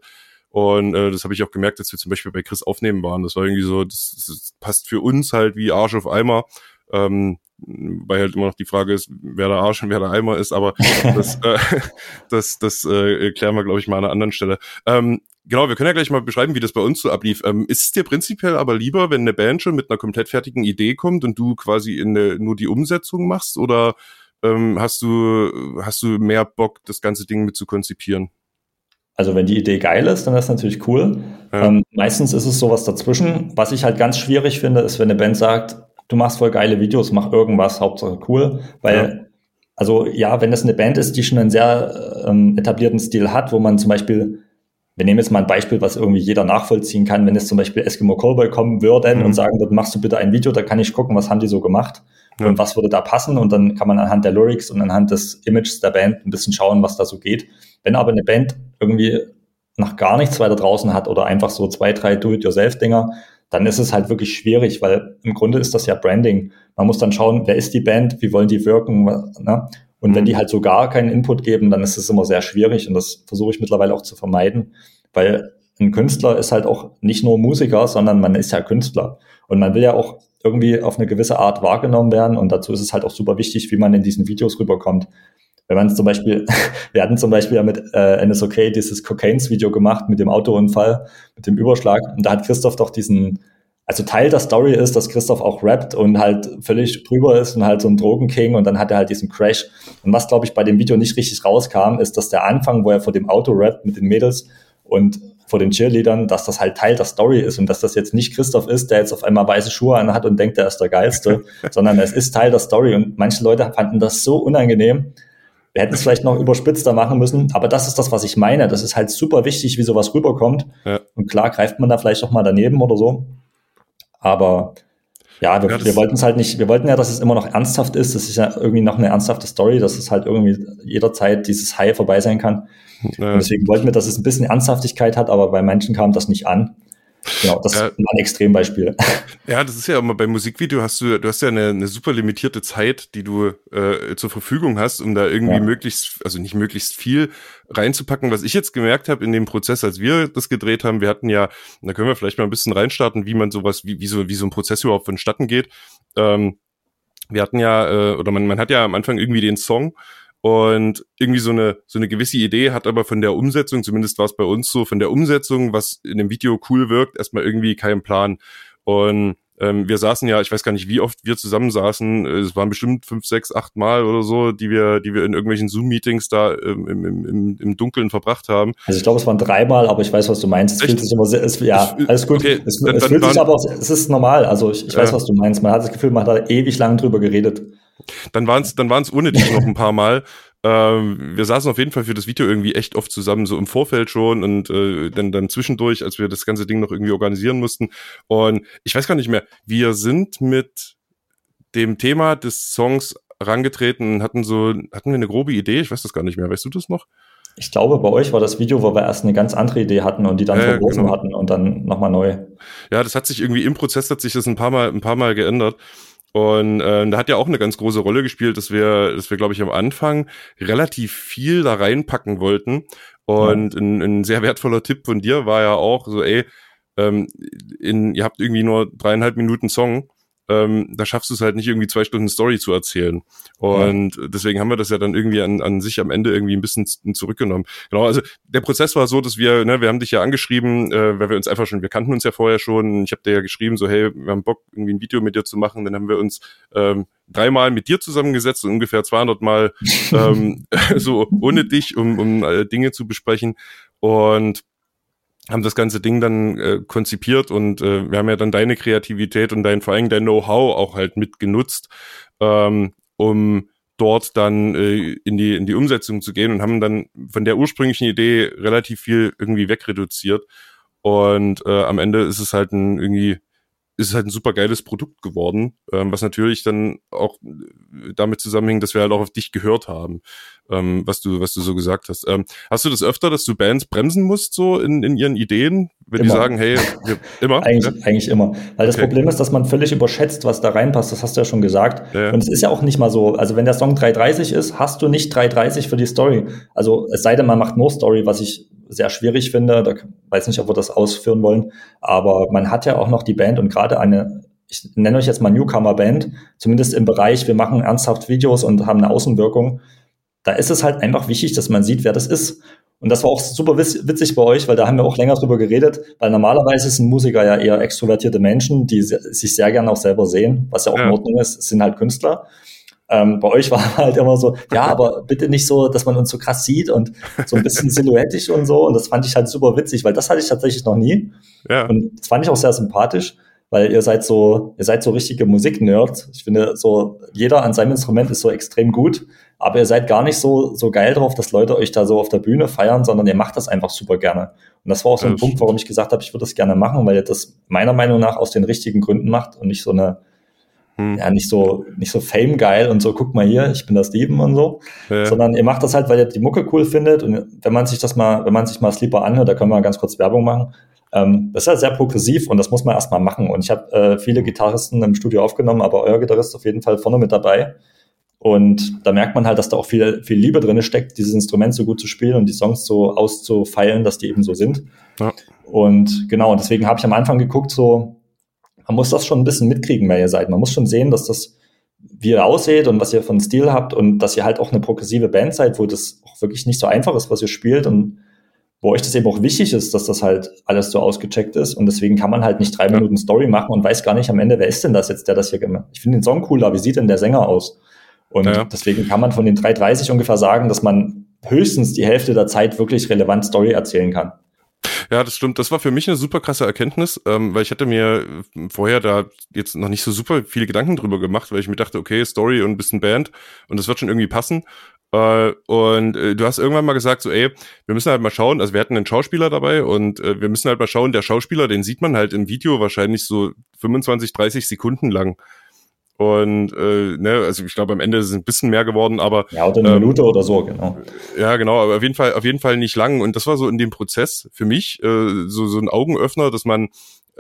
A: Und äh, das habe ich auch gemerkt, dass wir zum Beispiel bei Chris aufnehmen waren. Das war irgendwie so, das, das passt für uns halt wie Arsch auf Eimer. Ähm, weil halt immer noch die Frage ist, wer der Arsch und wer der Eimer ist, aber das, äh, das, das äh, klären wir, glaube ich, mal an einer anderen Stelle. Ähm, genau, wir können ja gleich mal beschreiben, wie das bei uns so ablief. Ähm, ist es dir prinzipiell aber lieber, wenn eine Band schon mit einer komplett fertigen Idee kommt und du quasi in eine, nur die Umsetzung machst oder ähm, hast du hast du mehr Bock, das ganze Ding mit zu konzipieren?
B: Also wenn die Idee geil ist, dann ist das natürlich cool. Ja. Ähm, meistens ist es sowas dazwischen. Was ich halt ganz schwierig finde, ist, wenn eine Band sagt, du machst voll geile Videos, mach irgendwas, Hauptsache cool, weil ja. Also ja, wenn das eine Band ist, die schon einen sehr ähm, etablierten Stil hat, wo man zum Beispiel, wir nehmen jetzt mal ein Beispiel, was irgendwie jeder nachvollziehen kann, wenn es zum Beispiel Eskimo Callboy kommen würden mhm. und sagen, dort machst du bitte ein Video, da kann ich gucken, was haben die so gemacht ja. und was würde da passen und dann kann man anhand der Lyrics und anhand des Images der Band ein bisschen schauen, was da so geht. Wenn aber eine Band irgendwie noch gar nichts weiter draußen hat oder einfach so zwei, drei Do-it-yourself-Dinger, dann ist es halt wirklich schwierig, weil im Grunde ist das ja Branding. Man muss dann schauen, wer ist die Band, wie wollen die wirken, ne? Und wenn die mhm. halt so gar keinen Input geben, dann ist es immer sehr schwierig und das versuche ich mittlerweile auch zu vermeiden, weil ein Künstler ist halt auch nicht nur Musiker, sondern man ist ja Künstler und man will ja auch irgendwie auf eine gewisse Art wahrgenommen werden und dazu ist es halt auch super wichtig, wie man in diesen Videos rüberkommt. Wenn man zum Beispiel, wir hatten zum Beispiel ja mit äh, NSOK dieses Cocaines-Video gemacht mit dem Autounfall, mit dem Überschlag. Und da hat Christoph doch diesen, also Teil der Story ist, dass Christoph auch rappt und halt völlig drüber ist und halt so ein Drogenking und dann hat er halt diesen Crash. Und was, glaube ich, bei dem Video nicht richtig rauskam, ist, dass der Anfang, wo er vor dem Auto rappt mit den Mädels und vor den Cheerleadern, dass das halt Teil der Story ist und dass das jetzt nicht Christoph ist, der jetzt auf einmal weiße Schuhe anhat und denkt, er ist der Geilste, sondern es ist Teil der Story und manche Leute fanden das so unangenehm, wir hätten es vielleicht noch überspitzter machen müssen, aber das ist das, was ich meine. Das ist halt super wichtig, wie sowas rüberkommt. Ja. Und klar greift man da vielleicht auch mal daneben oder so. Aber ja, wir, ja, wir wollten es halt nicht, wir wollten ja, dass es immer noch ernsthaft ist. Das ist ja irgendwie noch eine ernsthafte Story, dass es halt irgendwie jederzeit dieses High vorbei sein kann. Ja. Und deswegen wollten wir, dass es ein bisschen Ernsthaftigkeit hat, aber bei Menschen kam das nicht an. Genau, das ja. ist ein Extrembeispiel.
A: Ja, das ist ja immer beim Musikvideo hast du, du hast ja eine, eine super limitierte Zeit, die du äh, zur Verfügung hast, um da irgendwie ja. möglichst, also nicht möglichst viel reinzupacken. Was ich jetzt gemerkt habe in dem Prozess, als wir das gedreht haben, wir hatten ja, da können wir vielleicht mal ein bisschen reinstarten, wie man sowas, wie, wie so, wie so ein Prozess überhaupt vonstatten geht. Ähm, wir hatten ja, äh, oder man, man hat ja am Anfang irgendwie den Song und irgendwie so eine so eine gewisse Idee hat aber von der Umsetzung, zumindest war es bei uns so, von der Umsetzung, was in dem Video cool wirkt, erstmal irgendwie keinen Plan. Und ähm, wir saßen ja, ich weiß gar nicht, wie oft wir zusammen saßen, es waren bestimmt fünf, sechs, acht Mal oder so, die wir, die wir in irgendwelchen Zoom-Meetings da ähm, im, im, im Dunkeln verbracht haben.
B: Also ich glaube, es waren dreimal, aber ich weiß, was du meinst. Es Echt? fühlt sich immer sehr, es, ja, alles gut. Okay, es, dann, es fühlt sich aber auch, es ist normal. Also ich, ich weiß, was du meinst. Man hat das Gefühl, man hat da ewig lang drüber geredet.
A: Dann waren es dann waren's ohne dich noch ein paar Mal. Ähm, wir saßen auf jeden Fall für das Video irgendwie echt oft zusammen, so im Vorfeld schon und äh, dann, dann zwischendurch, als wir das ganze Ding noch irgendwie organisieren mussten. Und ich weiß gar nicht mehr, wir sind mit dem Thema des Songs rangetreten und hatten so, hatten wir eine grobe Idee, ich weiß das gar nicht mehr, weißt du das noch?
B: Ich glaube, bei euch war das Video, wo wir erst eine ganz andere Idee hatten und die dann äh, verworfen genau. hatten und dann nochmal neu.
A: Ja, das hat sich irgendwie im Prozess hat sich das ein paar Mal, ein paar Mal geändert. Und äh, da hat ja auch eine ganz große Rolle gespielt, dass wir, dass wir, glaube ich, am Anfang relativ viel da reinpacken wollten. Und ja. ein, ein sehr wertvoller Tipp von dir war ja auch so, ey, ähm, in, ihr habt irgendwie nur dreieinhalb Minuten Song ähm, da schaffst du es halt nicht irgendwie zwei Stunden Story zu erzählen. Und ja. deswegen haben wir das ja dann irgendwie an, an sich am Ende irgendwie ein bisschen zurückgenommen. Genau, also der Prozess war so, dass wir, ne, wir haben dich ja angeschrieben, äh, weil wir uns einfach schon, wir kannten uns ja vorher schon. Ich habe dir ja geschrieben, so, hey, wir haben Bock, irgendwie ein Video mit dir zu machen. Dann haben wir uns ähm, dreimal mit dir zusammengesetzt und ungefähr 200 Mal ähm, so ohne dich, um, um äh, Dinge zu besprechen. Und haben das ganze Ding dann äh, konzipiert und äh, wir haben ja dann deine Kreativität und dein vor allem dein Know-how auch halt mitgenutzt, ähm, um dort dann äh, in die in die Umsetzung zu gehen und haben dann von der ursprünglichen Idee relativ viel irgendwie wegreduziert. Und äh, am Ende ist es halt ein irgendwie ist es halt ein super geiles Produkt geworden, ähm, was natürlich dann auch damit zusammenhängt, dass wir halt auch auf dich gehört haben, ähm, was du, was du so gesagt hast. Ähm, hast du das öfter, dass du Bands bremsen musst, so in, in ihren Ideen, wenn immer. die sagen, hey, wir, immer?
B: eigentlich, ja? eigentlich immer. Weil das okay. Problem ist, dass man völlig überschätzt, was da reinpasst, das hast du ja schon gesagt. Ja, ja. Und es ist ja auch nicht mal so, also wenn der Song 330 ist, hast du nicht 330 für die Story. Also es sei denn, man macht nur Story, was ich sehr schwierig finde. Da weiß nicht, ob wir das ausführen wollen. Aber man hat ja auch noch die Band und gerade eine, ich nenne euch jetzt mal Newcomer-Band, zumindest im Bereich, wir machen ernsthaft Videos und haben eine Außenwirkung. Da ist es halt einfach wichtig, dass man sieht, wer das ist. Und das war auch super witzig bei euch, weil da haben wir auch länger drüber geredet, weil normalerweise sind Musiker ja eher extrovertierte Menschen, die sich sehr gerne auch selber sehen, was ja auch ja. in Ordnung ist, sind halt Künstler. Ähm, bei euch war halt immer so, ja, aber bitte nicht so, dass man uns so krass sieht und so ein bisschen silhouettisch und so. Und das fand ich halt super witzig, weil das hatte ich tatsächlich noch nie. Ja. Und das fand ich auch sehr sympathisch, weil ihr seid so, ihr seid so richtige Musiknerds. Ich finde, so jeder an seinem Instrument ist so extrem gut, aber ihr seid gar nicht so, so geil drauf, dass Leute euch da so auf der Bühne feiern, sondern ihr macht das einfach super gerne. Und das war auch so ein ja, Punkt, warum ich gesagt habe, ich würde das gerne machen, weil ihr das meiner Meinung nach aus den richtigen Gründen macht und nicht so eine, hm. ja, nicht so, nicht so fame geil und so, guck mal hier, ich bin der Steven und so, ja. sondern ihr macht das halt, weil ihr die Mucke cool findet und wenn man sich das mal, wenn man sich mal Sleeper anhört, da können wir ganz kurz Werbung machen, ähm, das ist ja sehr progressiv und das muss man erstmal machen und ich habe äh, viele Gitarristen im Studio aufgenommen, aber euer Gitarrist auf jeden Fall vorne mit dabei und da merkt man halt, dass da auch viel, viel Liebe drin steckt, dieses Instrument so gut zu spielen und die Songs so auszufeilen, dass die eben so sind. Ja. Und genau, deswegen habe ich am Anfang geguckt, so, man muss das schon ein bisschen mitkriegen, wer ihr seid. Man muss schon sehen, dass das, wie ihr ausseht und was ihr von Stil habt und dass ihr halt auch eine progressive Band seid, wo das auch wirklich nicht so einfach ist, was ihr spielt und wo euch das eben auch wichtig ist, dass das halt alles so ausgecheckt ist. Und deswegen kann man halt nicht drei ja. Minuten Story machen und weiß gar nicht am Ende, wer ist denn das jetzt, der das hier gemacht Ich finde den Song cooler, wie sieht denn der Sänger aus? Und ja. deswegen kann man von den 3,30 ungefähr sagen, dass man höchstens die Hälfte der Zeit wirklich relevant Story erzählen kann.
A: Ja, das stimmt. Das war für mich eine super krasse Erkenntnis, ähm, weil ich hatte mir vorher da jetzt noch nicht so super viele Gedanken drüber gemacht, weil ich mir dachte, okay, Story und ein bisschen Band und das wird schon irgendwie passen. Äh, und äh, du hast irgendwann mal gesagt, so, ey, wir müssen halt mal schauen, also wir hatten einen Schauspieler dabei und äh, wir müssen halt mal schauen, der Schauspieler, den sieht man halt im Video wahrscheinlich so 25, 30 Sekunden lang. Und äh, ne, also ich glaube, am Ende ist es ein bisschen mehr geworden, aber.
B: Ja, oder eine ähm, Minute oder so, genau.
A: Ja, genau, aber auf jeden Fall, auf jeden Fall nicht lang. Und das war so in dem Prozess für mich äh, so, so ein Augenöffner, dass man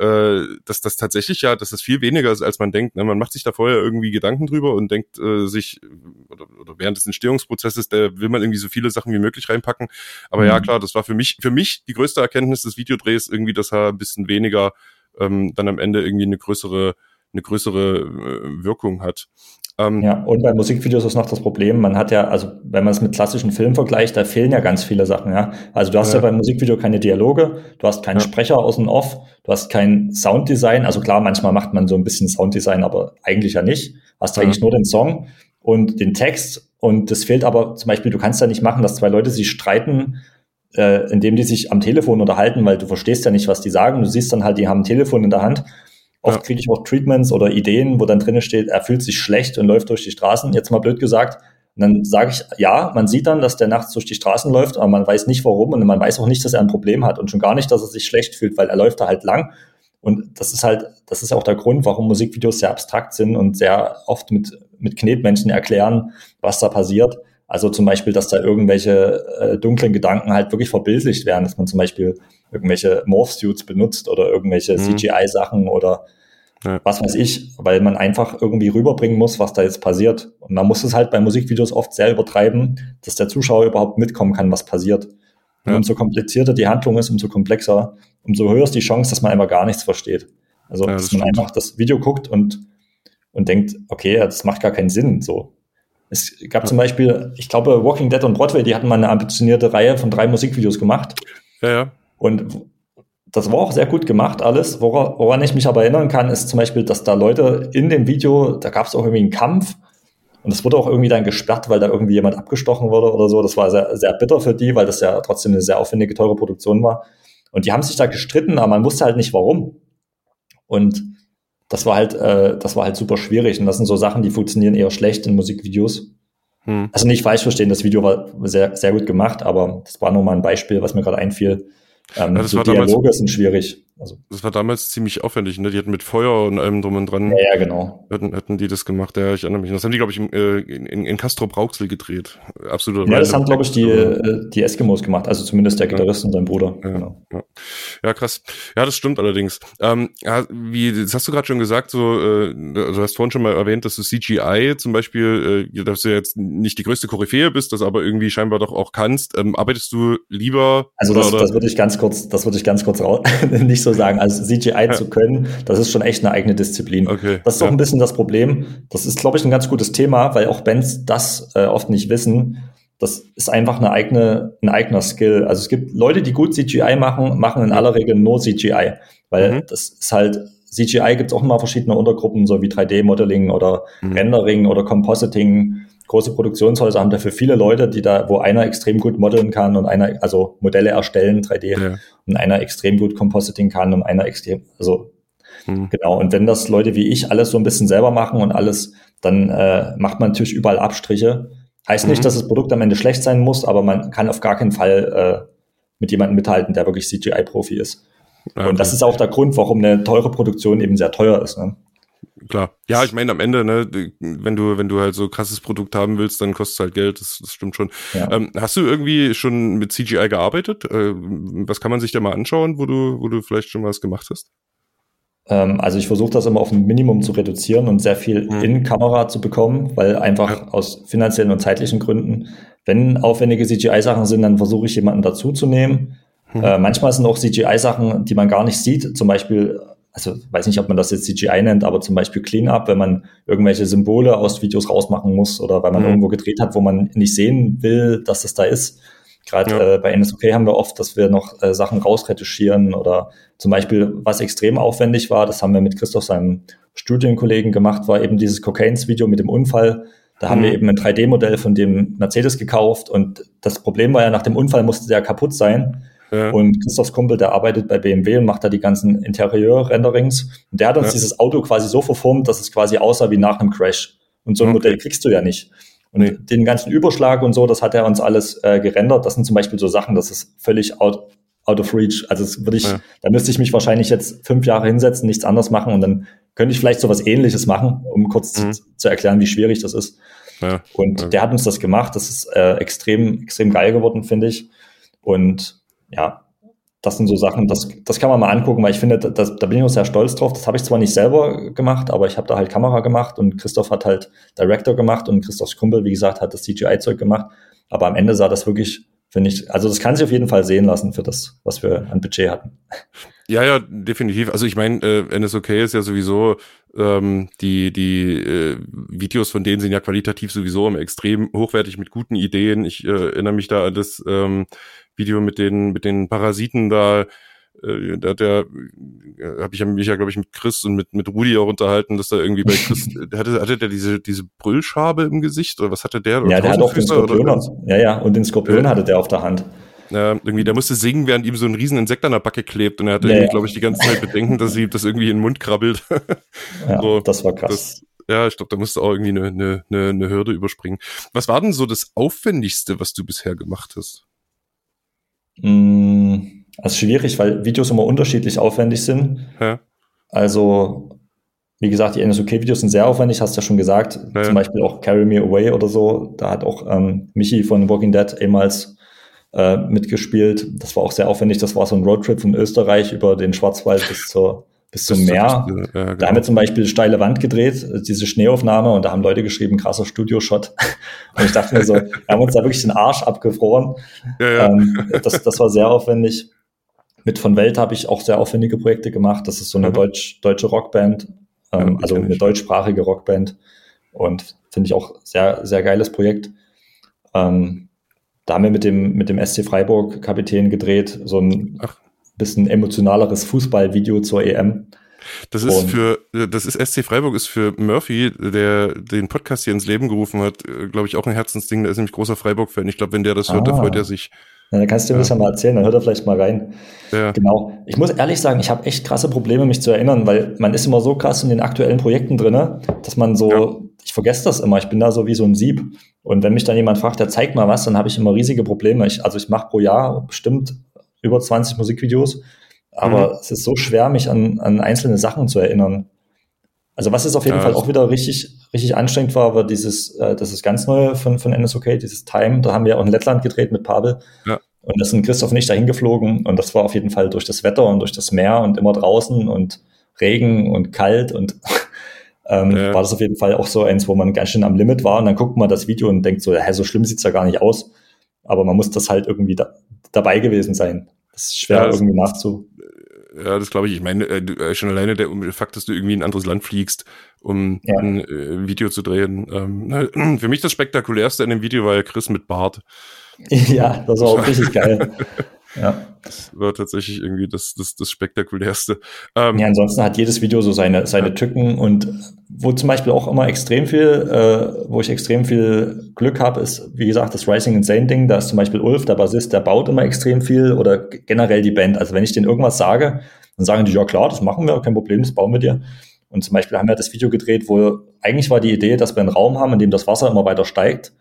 A: äh, dass das tatsächlich ja, dass das viel weniger ist, als man denkt. Ne? Man macht sich da vorher irgendwie Gedanken drüber und denkt äh, sich, oder, oder während des Entstehungsprozesses, da will man irgendwie so viele Sachen wie möglich reinpacken. Aber mhm. ja, klar, das war für mich, für mich die größte Erkenntnis des Videodrehs irgendwie, dass er ein bisschen weniger ähm, dann am Ende irgendwie eine größere eine größere äh, Wirkung hat.
B: Ähm, ja, und bei Musikvideos ist noch das Problem, man hat ja, also wenn man es mit klassischen Filmen vergleicht, da fehlen ja ganz viele Sachen, ja. Also du hast ja, ja beim Musikvideo keine Dialoge, du hast keinen ja. Sprecher aus und off, du hast kein Sounddesign, also klar, manchmal macht man so ein bisschen Sounddesign, aber eigentlich ja nicht. Hast ja. eigentlich nur den Song und den Text und das fehlt aber zum Beispiel, du kannst ja nicht machen, dass zwei Leute sich streiten, äh, indem die sich am Telefon unterhalten, weil du verstehst ja nicht, was die sagen. Du siehst dann halt, die haben ein Telefon in der Hand Oft ja. kriege ich auch Treatments oder Ideen, wo dann drinnen steht, er fühlt sich schlecht und läuft durch die Straßen. Jetzt mal blöd gesagt. Und dann sage ich, ja, man sieht dann, dass der nachts durch die Straßen läuft, aber man weiß nicht warum und man weiß auch nicht, dass er ein Problem hat und schon gar nicht, dass er sich schlecht fühlt, weil er läuft da halt lang. Und das ist halt, das ist auch der Grund, warum Musikvideos sehr abstrakt sind und sehr oft mit, mit Knetmenschen erklären, was da passiert. Also zum Beispiel, dass da irgendwelche äh, dunklen Gedanken halt wirklich verbildlicht werden, dass man zum Beispiel irgendwelche Morph-Suits benutzt oder irgendwelche mhm. CGI-Sachen oder ja. was weiß ich, weil man einfach irgendwie rüberbringen muss, was da jetzt passiert. Und man muss es halt bei Musikvideos oft sehr übertreiben, dass der Zuschauer überhaupt mitkommen kann, was passiert. Ja. umso komplizierter die Handlung ist, umso komplexer, umso höher ist die Chance, dass man einfach gar nichts versteht. Also, ja, das dass man stimmt. einfach das Video guckt und, und denkt, okay, das macht gar keinen Sinn, so. Es gab ja. zum Beispiel, ich glaube, Walking Dead und Broadway, die hatten mal eine ambitionierte Reihe von drei Musikvideos gemacht.
A: Ja, ja.
B: Und das war auch sehr gut gemacht alles. Woran, woran ich mich aber erinnern kann, ist zum Beispiel, dass da Leute in dem Video, da gab es auch irgendwie einen Kampf und es wurde auch irgendwie dann gesperrt, weil da irgendwie jemand abgestochen wurde oder so. Das war sehr, sehr bitter für die, weil das ja trotzdem eine sehr aufwendige, teure Produktion war. Und die haben sich da gestritten, aber man wusste halt nicht warum. Und das war halt, äh, das war halt super schwierig. Und das sind so Sachen, die funktionieren eher schlecht in Musikvideos. Hm. Also nicht falsch verstehen, das Video war sehr, sehr gut gemacht, aber das war nur mal ein Beispiel, was mir gerade einfiel. Ähm, ja, so Dialoge damals, sind schwierig.
A: Also. Das war damals ziemlich aufwendig, ne? Die hatten mit Feuer und allem drum und dran.
B: Ja, ja genau.
A: Hatten, hatten die das gemacht, ja, ich erinnere mich. Das haben die, glaube ich, in, äh, in, in Castro Brauxel gedreht. Absolut.
B: Ja, das haben, glaube ich, die, äh, die Eskimos gemacht, also zumindest der Gitarrist ja. und sein Bruder.
A: Ja, genau. ja. ja, krass. Ja, das stimmt allerdings. Ähm, ja, wie, das hast du gerade schon gesagt, so, äh, du hast vorhin schon mal erwähnt, dass du CGI zum Beispiel, äh, dass du jetzt nicht die größte Koryphäe bist, das aber irgendwie scheinbar doch auch kannst. Ähm, arbeitest du lieber?
B: Also das, das würde ich ganz kurz, das würde ich ganz kurz nicht so sagen. Also CGI ja. zu können, das ist schon echt eine eigene Disziplin. Okay. Das ist ja. auch ein bisschen das Problem. Das ist, glaube ich, ein ganz gutes Thema, weil auch Bands das äh, oft nicht wissen. Das ist einfach eine eigene, ein eigener Skill. Also es gibt Leute, die gut CGI machen, machen in aller Regel nur CGI, weil mhm. das ist halt CGI gibt es auch immer verschiedene Untergruppen, so wie 3D-Modeling oder mhm. Rendering oder Compositing. Große Produktionshäuser haben dafür viele Leute, die da, wo einer extrem gut modeln kann und einer, also Modelle erstellen, 3D, ja. und einer extrem gut Compositing kann und einer extrem, also Mhm. Genau, und wenn das Leute wie ich alles so ein bisschen selber machen und alles, dann äh, macht man natürlich überall Abstriche. Heißt mhm. nicht, dass das Produkt am Ende schlecht sein muss, aber man kann auf gar keinen Fall äh, mit jemandem mithalten, der wirklich CGI-Profi ist. Okay. Und das ist auch der Grund, warum eine teure Produktion eben sehr teuer ist. Ne?
A: Klar. Ja, ich meine, am Ende, ne, wenn du, wenn du halt so krasses Produkt haben willst, dann kostet es halt Geld, das, das stimmt schon. Ja. Ähm, hast du irgendwie schon mit CGI gearbeitet? Äh, was kann man sich da mal anschauen, wo du, wo du vielleicht schon was gemacht hast?
B: Ähm, also ich versuche das immer auf ein Minimum zu reduzieren und sehr viel mhm. in Kamera zu bekommen, weil einfach ja. aus finanziellen und zeitlichen Gründen, wenn aufwendige CGI-Sachen sind, dann versuche ich jemanden dazu zu nehmen. Mhm. Äh, manchmal sind auch CGI-Sachen, die man gar nicht sieht, zum Beispiel also weiß nicht, ob man das jetzt CGI nennt, aber zum Beispiel Cleanup, wenn man irgendwelche Symbole aus Videos rausmachen muss oder weil man mhm. irgendwo gedreht hat, wo man nicht sehen will, dass es da ist. Gerade ja. äh, bei NSOK haben wir oft, dass wir noch äh, Sachen rausretuschieren oder zum Beispiel, was extrem aufwendig war, das haben wir mit Christoph, seinem Studienkollegen gemacht, war eben dieses Cocaines-Video mit dem Unfall. Da haben wir mhm. eben ein 3D-Modell von dem Mercedes gekauft und das Problem war ja, nach dem Unfall musste der kaputt sein. Ja. Und Christophs Kumpel, der arbeitet bei BMW und macht da die ganzen Interieur-Renderings. Und der hat uns ja. dieses Auto quasi so verformt, dass es quasi aussah wie nach einem Crash. Und so ein okay. Modell kriegst du ja nicht. Und nee. den ganzen Überschlag und so, das hat er uns alles äh, gerendert. Das sind zum Beispiel so Sachen, das ist völlig out, out of reach. Also das würde ich, ja. da müsste ich mich wahrscheinlich jetzt fünf Jahre hinsetzen, nichts anderes machen und dann könnte ich vielleicht so was ähnliches machen, um kurz mhm. zu, zu, erklären, wie schwierig das ist. Ja. Und ja. der hat uns das gemacht. Das ist äh, extrem, extrem geil geworden, finde ich. Und ja, das sind so Sachen, das, das kann man mal angucken, weil ich finde, das, da bin ich auch sehr stolz drauf. Das habe ich zwar nicht selber gemacht, aber ich habe da halt Kamera gemacht und Christoph hat halt Director gemacht und Christophs Kumpel, wie gesagt, hat das CGI-Zeug gemacht. Aber am Ende sah das wirklich, finde ich, also das kann sich auf jeden Fall sehen lassen für das, was wir an Budget hatten.
A: Ja, ja, definitiv. Also ich meine, äh, NSOK ist ja sowieso, ähm, die, die äh, Videos von denen sind ja qualitativ sowieso extrem hochwertig mit guten Ideen. Ich äh, erinnere mich da an das ähm, Video mit den, mit den Parasiten da, äh, da hat der, äh, habe ich mich ja, glaube ich, mit Chris und mit, mit Rudi auch unterhalten, dass da irgendwie bei Chris, hatte, hatte der diese, diese Brüllschabe im Gesicht oder was hatte der?
B: Ja, der hat auch den Skorpion, oder? ja, ja, und den Skorpion ja. hatte der auf der Hand.
A: Ja, irgendwie, der musste singen, während ihm so ein riesen Insekt an der Backe klebt und er hatte, ja, glaube ich, die ganze Zeit Bedenken, dass ihm das irgendwie in den Mund krabbelt.
B: ja, so, das war krass. Das,
A: ja, ich glaube, da musste auch irgendwie eine, eine, eine Hürde überspringen. Was war denn so das Aufwendigste, was du bisher gemacht hast?
B: Mm, also schwierig, weil Videos immer unterschiedlich aufwendig sind. Ja. Also, wie gesagt, die NSOK-Videos sind sehr aufwendig, hast du ja schon gesagt. Ja. Zum Beispiel auch Carry Me Away oder so. Da hat auch ähm, Michi von Walking Dead ehemals äh, mitgespielt. Das war auch sehr aufwendig. Das war so ein Roadtrip von Österreich über den Schwarzwald bis zur bis zum Meer. Ja, genau. Da haben wir zum Beispiel steile Wand gedreht, diese Schneeaufnahme, und da haben Leute geschrieben, krasser Studioshot. Und ich dachte mir so, wir haben uns da wirklich den Arsch abgefroren. Ja, ja. Ähm, das, das war sehr aufwendig. Mit von Welt habe ich auch sehr aufwendige Projekte gemacht. Das ist so eine mhm. Deutsch, deutsche Rockband, ähm, also eine deutschsprachige Rockband. Und finde ich auch sehr, sehr geiles Projekt. Ähm, da haben wir mit dem, mit dem SC Freiburg Kapitän gedreht, so ein Ach bisschen emotionaleres Fußballvideo zur EM.
A: Das ist für, das ist SC Freiburg ist für Murphy, der den Podcast hier ins Leben gerufen hat, glaube ich auch ein Herzensding. Der ist nämlich großer Freiburg-Fan. Ich glaube, wenn der das hört, ah. da freut er sich.
B: Ja, dann kannst du dir das ja mal erzählen, dann hört er vielleicht mal rein. Ja. Genau. Ich muss ehrlich sagen, ich habe echt krasse Probleme, mich zu erinnern, weil man ist immer so krass in den aktuellen Projekten drin, dass man so, ja. ich vergesse das immer, ich bin da so wie so ein Sieb. Und wenn mich dann jemand fragt, der zeigt mal was, dann habe ich immer riesige Probleme. Ich, also ich mache pro Jahr bestimmt über 20 Musikvideos. Aber mhm. es ist so schwer, mich an, an einzelne Sachen zu erinnern. Also was es auf jeden ja, Fall auch wieder richtig, richtig anstrengend war, war dieses, äh, das ist ganz neu von, von NSOK, dieses Time. Da haben wir auch in Lettland gedreht mit Pavel. Ja. Und da sind Christoph nicht dahin geflogen. Und das war auf jeden Fall durch das Wetter und durch das Meer und immer draußen und Regen und kalt und ähm, ja. war das auf jeden Fall auch so eins, wo man ganz schön am Limit war. Und dann guckt man das Video und denkt so, hä, so schlimm sieht's ja gar nicht aus. Aber man muss das halt irgendwie da, dabei gewesen sein. Das ist schwer ja, das, irgendwie nachzu.
A: Ja, das glaube ich. Ich meine, äh, äh, schon alleine der Fakt, dass du irgendwie in ein anderes Land fliegst, um ja. ein äh, Video zu drehen. Ähm, für mich das spektakulärste in dem Video war ja Chris mit Bart.
B: Ja, das war auch richtig geil. Ja.
A: Das war tatsächlich irgendwie das, das, das Spektakulärste.
B: Ähm, ja, ansonsten hat jedes Video so seine, seine ja. Tücken und wo zum Beispiel auch immer extrem viel, äh, wo ich extrem viel Glück habe, ist, wie gesagt, das Rising Insane Ding. Da ist zum Beispiel Ulf, der Bassist, der baut immer extrem viel oder generell die Band. Also wenn ich denen irgendwas sage, Dann sagen die, ja klar, das machen wir, kein Problem, das bauen wir dir. Und zum Beispiel haben wir das Video gedreht, wo eigentlich war die Idee, dass wir einen Raum haben, in dem das Wasser immer weiter steigt.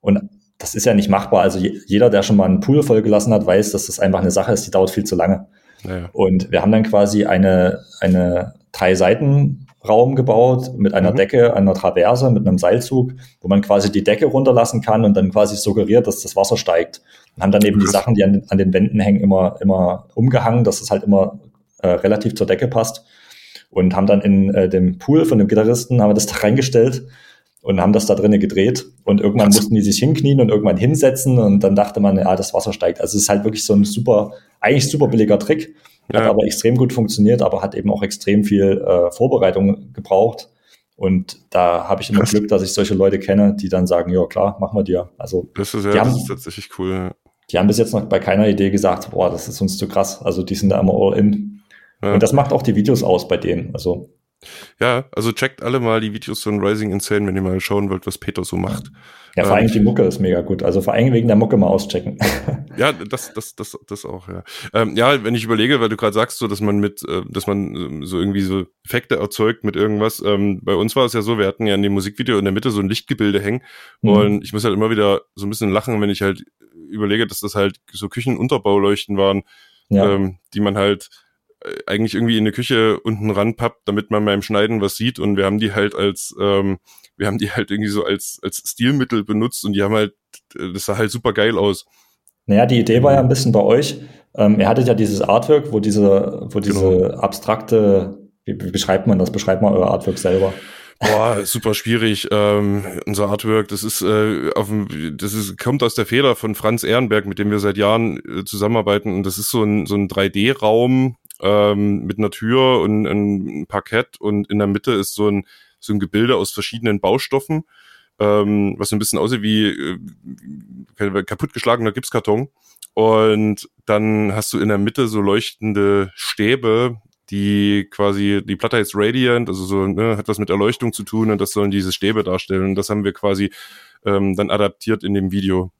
B: Und das ist ja nicht machbar. Also jeder, der schon mal einen Pool vollgelassen hat, weiß, dass das einfach eine Sache ist, die dauert viel zu lange. Ja. Und wir haben dann quasi eine, eine drei Seiten Raum gebaut mit einer mhm. Decke, einer Traverse, mit einem Seilzug, wo man quasi die Decke runterlassen kann und dann quasi suggeriert, dass das Wasser steigt. Und haben dann eben die Sachen, die an, an den Wänden hängen, immer, immer umgehangen, dass es halt immer äh, relativ zur Decke passt. Und haben dann in äh, dem Pool von dem Gitarristen, haben wir das da reingestellt und haben das da drinnen gedreht. Und irgendwann mussten die sich hinknien und irgendwann hinsetzen und dann dachte man, ja, das Wasser steigt. Also es ist halt wirklich so ein super, eigentlich super billiger Trick. Ja. Hat aber extrem gut funktioniert, aber hat eben auch extrem viel äh, Vorbereitung gebraucht. Und da habe ich immer Krass. Glück, dass ich solche Leute kenne, die dann sagen, ja klar, machen wir dir. Also
A: das ist, ja, das haben, tatsächlich cool.
B: Die haben bis jetzt noch bei keiner Idee gesagt, boah, das ist uns zu krass. Also die sind da immer all in. Ja. Und das macht auch die Videos aus bei denen. Also
A: ja, also checkt alle mal die Videos von Rising Insane, wenn ihr mal schauen wollt, was Peter so macht.
B: Ja, vor allem ähm, die Mucke ist mega gut. Also vor allem wegen der Mucke mal auschecken.
A: ja, das, das, das, das auch, ja. Ähm, ja, wenn ich überlege, weil du gerade sagst, so, dass man mit, äh, dass man äh, so irgendwie so Effekte erzeugt mit irgendwas. Ähm, bei uns war es ja so, wir hatten ja in dem Musikvideo in der Mitte so ein Lichtgebilde hängen. Mhm. Und ich muss halt immer wieder so ein bisschen lachen, wenn ich halt überlege, dass das halt so Küchenunterbauleuchten waren, ja. ähm, die man halt eigentlich irgendwie in eine Küche unten ranpappt, damit man beim Schneiden was sieht. Und wir haben die halt als, ähm, wir haben die halt irgendwie so als, als Stilmittel benutzt und die haben halt, äh, das sah halt super geil aus.
B: Naja, die Idee war ja ein bisschen bei euch. Ähm, ihr hattet ja dieses Artwork, wo diese, wo diese genau. abstrakte, wie, wie beschreibt man das? Beschreibt mal euer Artwork selber.
A: Boah, super schwierig. Ähm, unser Artwork, das ist, äh, auf das ist, kommt aus der Feder von Franz Ehrenberg, mit dem wir seit Jahren äh, zusammenarbeiten. Und das ist so ein, so ein 3D-Raum ähm, mit einer Tür und ein Parkett und in der Mitte ist so ein, so ein Gebilde aus verschiedenen Baustoffen, ähm, was so ein bisschen aussieht wie äh, kaputtgeschlagener Gipskarton. Und dann hast du in der Mitte so leuchtende Stäbe, die quasi, die Platte heißt Radiant, also so, ne, hat was mit Erleuchtung zu tun und das sollen diese Stäbe darstellen. Und das haben wir quasi ähm, dann adaptiert in dem Video.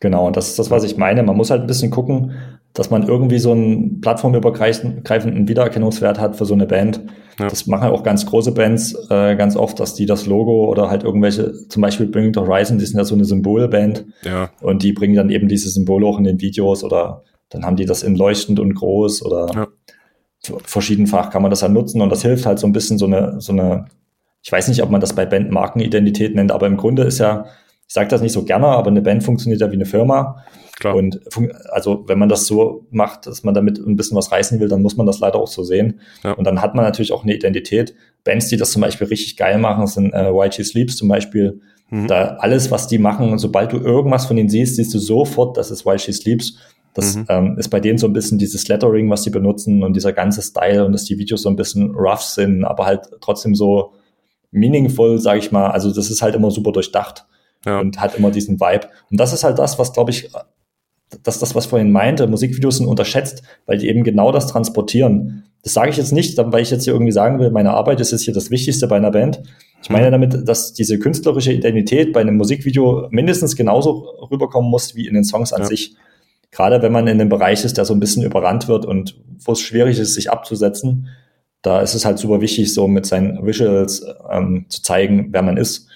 B: Genau, und das ist das, was ich meine. Man muss halt ein bisschen gucken, dass man irgendwie so einen plattformübergreifenden Wiedererkennungswert hat für so eine Band. Ja. Das machen auch ganz große Bands äh, ganz oft, dass die das Logo oder halt irgendwelche, zum Beispiel Bring the Horizon, die sind ja so eine Symbolband. Ja. Und die bringen dann eben diese Symbole auch in den Videos oder dann haben die das in leuchtend und groß oder ja. verschiedenfach kann man das dann nutzen und das hilft halt so ein bisschen so eine, so eine, ich weiß nicht, ob man das bei Bandmarkenidentität nennt, aber im Grunde ist ja, ich sage das nicht so gerne, aber eine Band funktioniert ja wie eine Firma. Klar. Und also wenn man das so macht, dass man damit ein bisschen was reißen will, dann muss man das leider auch so sehen. Ja. Und dann hat man natürlich auch eine Identität. Bands, die das zum Beispiel richtig geil machen, sind äh, YG Sleeps zum Beispiel. Mhm. Da alles, was die machen, sobald du irgendwas von denen siehst, siehst du sofort, das ist YG Sleeps. Das mhm. ähm, ist bei denen so ein bisschen dieses Lettering, was die benutzen und dieser ganze Style und dass die Videos so ein bisschen rough sind, aber halt trotzdem so meaningful, sag ich mal. Also das ist halt immer super durchdacht ja. und hat immer diesen Vibe. Und das ist halt das, was, glaube ich, dass das, was vorhin meinte, Musikvideos sind unterschätzt, weil die eben genau das transportieren. Das sage ich jetzt nicht, weil ich jetzt hier irgendwie sagen will, meine Arbeit ist jetzt hier das Wichtigste bei einer Band. Ich meine damit, dass diese künstlerische Identität bei einem Musikvideo mindestens genauso rüberkommen muss wie in den Songs an ja. sich. Gerade wenn man in einem Bereich ist, der so ein bisschen überrannt wird und wo es schwierig ist, sich abzusetzen, da ist es halt super wichtig, so mit seinen Visuals ähm, zu zeigen, wer man ist.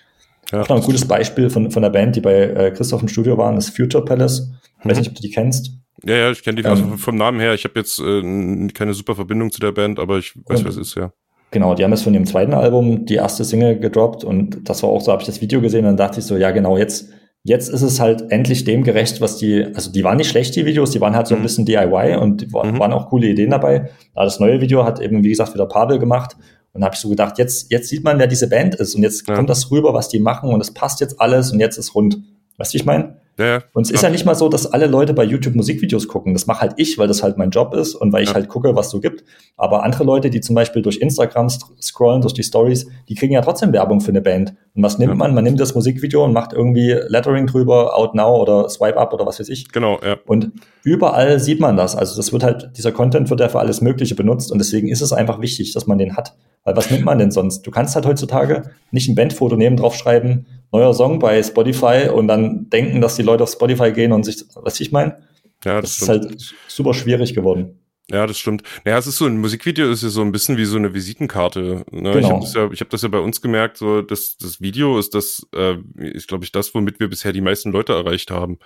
B: Ja. Auch noch ein gutes Beispiel von, von der Band, die bei äh, Christoph im Studio waren, ist Future Palace. Ich weiß nicht, ob du die kennst.
A: Ja, ja, ich kenne die also ähm, vom Namen her. Ich habe jetzt äh, keine super Verbindung zu der Band, aber ich weiß, was es ist, ja.
B: Genau, die haben jetzt von ihrem zweiten Album die erste Single gedroppt und das war auch so, habe ich das Video gesehen und dann dachte ich so, ja genau, jetzt, jetzt ist es halt endlich dem gerecht, was die, also die waren nicht schlecht, die Videos, die waren halt so ein mhm. bisschen DIY und war, mhm. waren auch coole Ideen dabei. Aber das neue Video hat eben, wie gesagt, wieder Pavel gemacht und habe ich so gedacht, jetzt, jetzt sieht man, wer diese Band ist und jetzt ja. kommt das rüber, was die machen und es passt jetzt alles und jetzt ist rund. Weißt du, ich meine? Ja, ja. Und es ist ja nicht mal so, dass alle Leute bei YouTube Musikvideos gucken. Das mache halt ich, weil das halt mein Job ist und weil ich halt gucke, was so gibt. Aber andere Leute, die zum Beispiel durch Instagram scrollen, durch die Stories, die kriegen ja trotzdem Werbung für eine Band. Und was nimmt man? Man nimmt das Musikvideo und macht irgendwie Lettering drüber, Out Now oder Swipe Up oder was weiß ich.
A: Genau, ja.
B: Und überall sieht man das. Also das wird halt, dieser Content wird ja für alles Mögliche benutzt und deswegen ist es einfach wichtig, dass man den hat. Weil was nimmt man denn sonst? Du kannst halt heutzutage nicht ein Bandfoto nehmen, draufschreiben, neuer Song bei Spotify und dann denken, dass die Leute auf Spotify gehen und sich, was ich meine? Ja, das, das ist halt super schwierig geworden.
A: Ja, das stimmt. Naja, es ist so ein Musikvideo ist ja so ein bisschen wie so eine Visitenkarte. Ne? Genau. Ich habe das ja, ich habe das ja bei uns gemerkt. So, das das Video ist das, äh, ist glaube ich das, womit wir bisher die meisten Leute erreicht haben.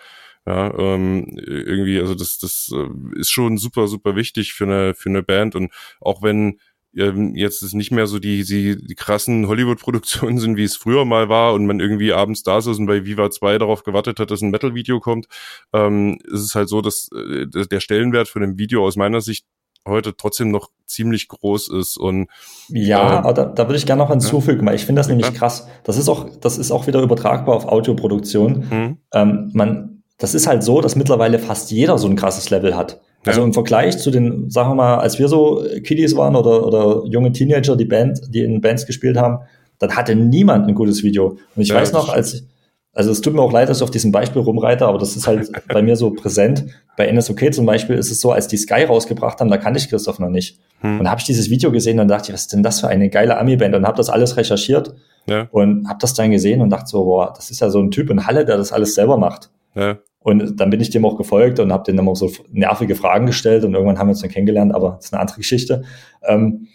A: Ja, ähm, irgendwie, also das das äh, ist schon super super wichtig für eine für eine Band und auch wenn ähm, jetzt ist nicht mehr so die, die, die krassen Hollywood-Produktionen sind, wie es früher mal war und man irgendwie abends da saß und bei Viva 2 darauf gewartet hat, dass ein Metal-Video kommt, ähm, ist es halt so, dass äh, der Stellenwert für ein Video aus meiner Sicht heute trotzdem noch ziemlich groß ist und
B: ja, ähm, aber da, da würde ich gerne noch hinzufügen, weil ich finde das nämlich ja. krass. Das ist auch, das ist auch wieder übertragbar auf Audioproduktion. Mhm. Ähm, man, das ist halt so, dass mittlerweile fast jeder so ein krasses Level hat. Also im Vergleich zu den, sagen wir mal, als wir so Kiddies waren oder, oder junge Teenager, die Band, die in Bands gespielt haben, dann hatte niemand ein gutes Video. Und ich ja, weiß noch, als also es tut mir auch leid, dass ich auf diesem Beispiel rumreite, aber das ist halt bei mir so präsent. Bei NSOK zum Beispiel ist es so, als die Sky rausgebracht haben, da kannte ich Christoph noch nicht. Hm. Und habe ich dieses Video gesehen und dachte ich, was ist denn das für eine geile Ami-Band? Und habe das alles recherchiert ja. und habe das dann gesehen und dachte so, boah, das ist ja so ein Typ in Halle, der das alles selber macht. Ja. Und dann bin ich dem auch gefolgt und habe denen immer so nervige Fragen gestellt und irgendwann haben wir uns dann kennengelernt, aber das ist eine andere Geschichte. Ähm,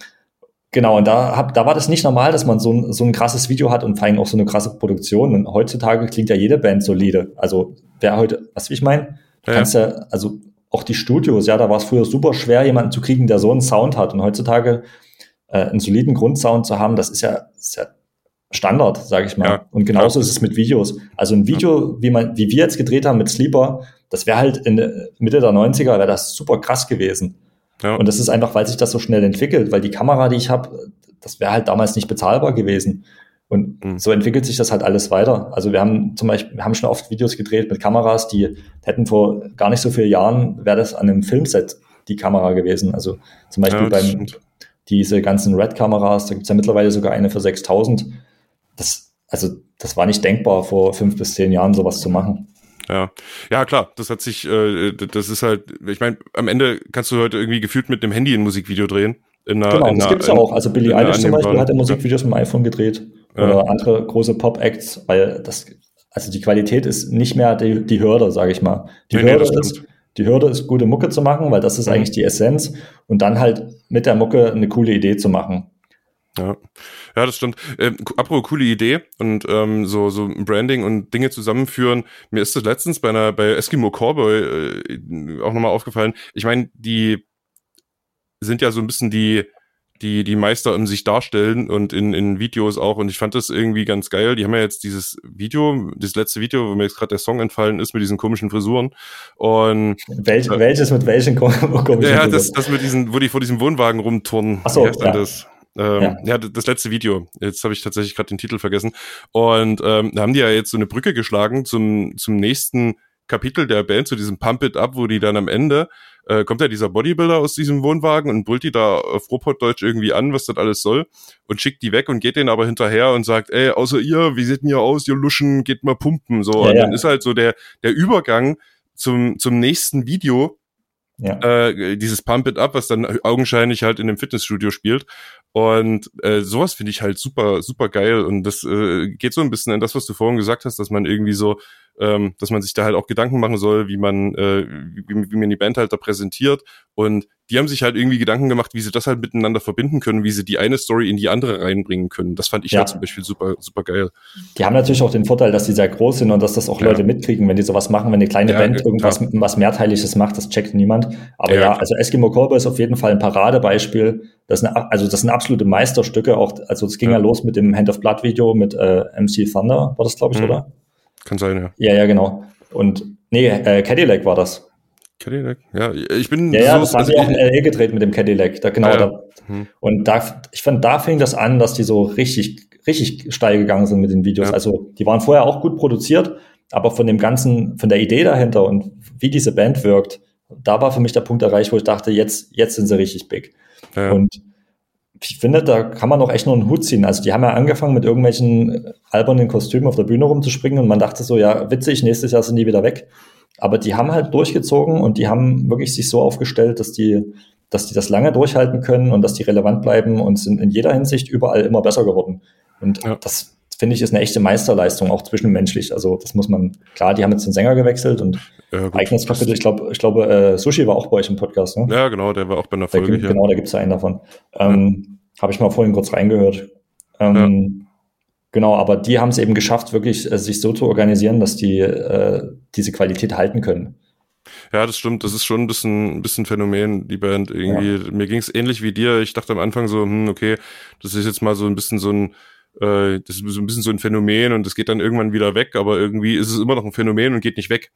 B: genau, und da, hab, da war das nicht normal, dass man so ein, so ein krasses Video hat und vor allem auch so eine krasse Produktion. Und heutzutage klingt ja jede Band solide. Also wer heute, was ich meine? Du ja. kannst ja, also auch die Studios, ja, da war es früher super schwer, jemanden zu kriegen, der so einen Sound hat. Und heutzutage äh, einen soliden Grundsound zu haben, das ist ja, ist ja Standard, sage ich mal. Ja, und genauso ist es mit Videos. Also ein Video, wie man, wie wir jetzt gedreht haben mit Sleeper, das wäre halt in Mitte der 90er, wäre das super krass gewesen. Ja. Und das ist einfach, weil sich das so schnell entwickelt, weil die Kamera, die ich habe, das wäre halt damals nicht bezahlbar gewesen. Und mhm. so entwickelt sich das halt alles weiter. Also wir haben zum Beispiel, wir haben schon oft Videos gedreht mit Kameras, die hätten vor gar nicht so vielen Jahren, wäre das an einem Filmset die Kamera gewesen. Also zum Beispiel ja, beim, stimmt. diese ganzen Red-Kameras, da gibt's ja mittlerweile sogar eine für 6000 das, also das war nicht denkbar, vor fünf bis zehn Jahren sowas zu machen.
A: Ja, ja klar, das hat sich, äh, das ist halt, ich meine, am Ende kannst du heute irgendwie gefühlt mit dem Handy ein Musikvideo drehen.
B: In einer, genau, in das gibt's ja auch. Also Billie Eilish zum Beispiel hat ja Musikvideos mit dem iPhone gedreht ja. oder andere große Pop-Acts, weil das, also die Qualität ist nicht mehr die, die Hürde, sage ich mal. Die nee, Hürde nee, ist, die Hürde ist, gute Mucke zu machen, weil das ist mhm. eigentlich die Essenz und dann halt mit der Mucke eine coole Idee zu machen.
A: Ja, ja, das stimmt. Ähm, apropos coole Idee und ähm, so so Branding und Dinge zusammenführen. Mir ist das letztens bei einer bei Eskimo Cowboy äh, auch nochmal aufgefallen. Ich meine, die sind ja so ein bisschen die die die Meister im sich darstellen und in in Videos auch. Und ich fand das irgendwie ganz geil. Die haben ja jetzt dieses Video, das letzte Video, wo mir jetzt gerade der Song entfallen ist mit diesen komischen Frisuren. Und
B: Welch, äh, welches mit welchen
A: komischen? Ja, das das mit diesen, wo die vor diesem Wohnwagen rumturnen.
B: Ach so, ja.
A: das? Ähm, ja. ja. das letzte Video. Jetzt habe ich tatsächlich gerade den Titel vergessen. Und ähm, da haben die ja jetzt so eine Brücke geschlagen zum, zum nächsten Kapitel der Band, zu diesem Pump It Up, wo die dann am Ende äh, kommt ja dieser Bodybuilder aus diesem Wohnwagen und brüllt die da auf Robotdeutsch irgendwie an, was das alles soll und schickt die weg und geht denen aber hinterher und sagt, ey, außer ihr, wie seht denn ihr aus, ihr Luschen, geht mal pumpen, so. Ja, und dann ja. ist halt so der, der Übergang zum, zum nächsten Video, ja. Äh, dieses Pump It Up, was dann augenscheinlich halt in dem Fitnessstudio spielt. Und äh, sowas finde ich halt super, super geil. Und das äh, geht so ein bisschen in das, was du vorhin gesagt hast, dass man irgendwie so, ähm, dass man sich da halt auch Gedanken machen soll, wie man, äh, wie, wie man die Band halt da präsentiert. Und die haben sich halt irgendwie Gedanken gemacht, wie sie das halt miteinander verbinden können, wie sie die eine Story in die andere reinbringen können. Das fand ich ja. halt zum Beispiel super, super geil.
B: Die haben natürlich auch den Vorteil, dass die sehr groß sind und dass das auch ja. Leute mitkriegen, wenn die sowas machen, wenn eine kleine ja, Band irgendwas was mehrteiliges macht, das checkt niemand. Aber ja, also Eskimo Cowboy ist auf jeden Fall ein Paradebeispiel das sind, also das sind absolute Meisterstücke. Auch, also es ging ja. ja los mit dem Hand of Blood Video mit äh, MC Thunder, war das, glaube ich, mhm. oder?
A: Kann sein, ja.
B: Ja, ja, genau. Und nee, äh, Cadillac war das.
A: Cadillac, ja, ich bin.
B: Ja, so, ja das haben also sie auch in LA gedreht mit dem Cadillac. Da, genau, ah, ja. da. Hm. Und da, ich fand, da fing das an, dass die so richtig, richtig steil gegangen sind mit den Videos. Ja. Also, die waren vorher auch gut produziert, aber von dem ganzen, von der Idee dahinter und wie diese Band wirkt, da war für mich der Punkt erreicht, wo ich dachte, jetzt, jetzt sind sie richtig big. Ja. Und ich finde, da kann man auch echt nur einen Hut ziehen. Also die haben ja angefangen mit irgendwelchen albernen Kostümen auf der Bühne rumzuspringen und man dachte so, ja, witzig, nächstes Jahr sind die wieder weg. Aber die haben halt durchgezogen und die haben wirklich sich so aufgestellt, dass die, dass die das lange durchhalten können und dass die relevant bleiben und sind in jeder Hinsicht überall immer besser geworden. Und ja. das finde ich, ist eine echte Meisterleistung, auch zwischenmenschlich. Also das muss man, klar, die haben jetzt den Sänger gewechselt und ja, gut, eigenes Kapitel. Ich glaube, ich glaube, äh, Sushi war auch bei euch im Podcast, ne?
A: Ja, genau, der war auch bei einer Folge.
B: Da, hier. Genau, da gibt es einen davon. Ähm, ja. Habe ich mal vorhin kurz reingehört. Ähm. Genau, aber die haben es eben geschafft, wirklich äh, sich so zu organisieren, dass die äh, diese Qualität halten können.
A: Ja, das stimmt. Das ist schon ein bisschen, ein bisschen Phänomen, die Band. Irgendwie, ja. mir ging es ähnlich wie dir. Ich dachte am Anfang so, hm, okay, das ist jetzt mal so ein bisschen so ein, äh, das ist so ein bisschen so ein Phänomen und das geht dann irgendwann wieder weg, aber irgendwie ist es immer noch ein Phänomen und geht nicht weg.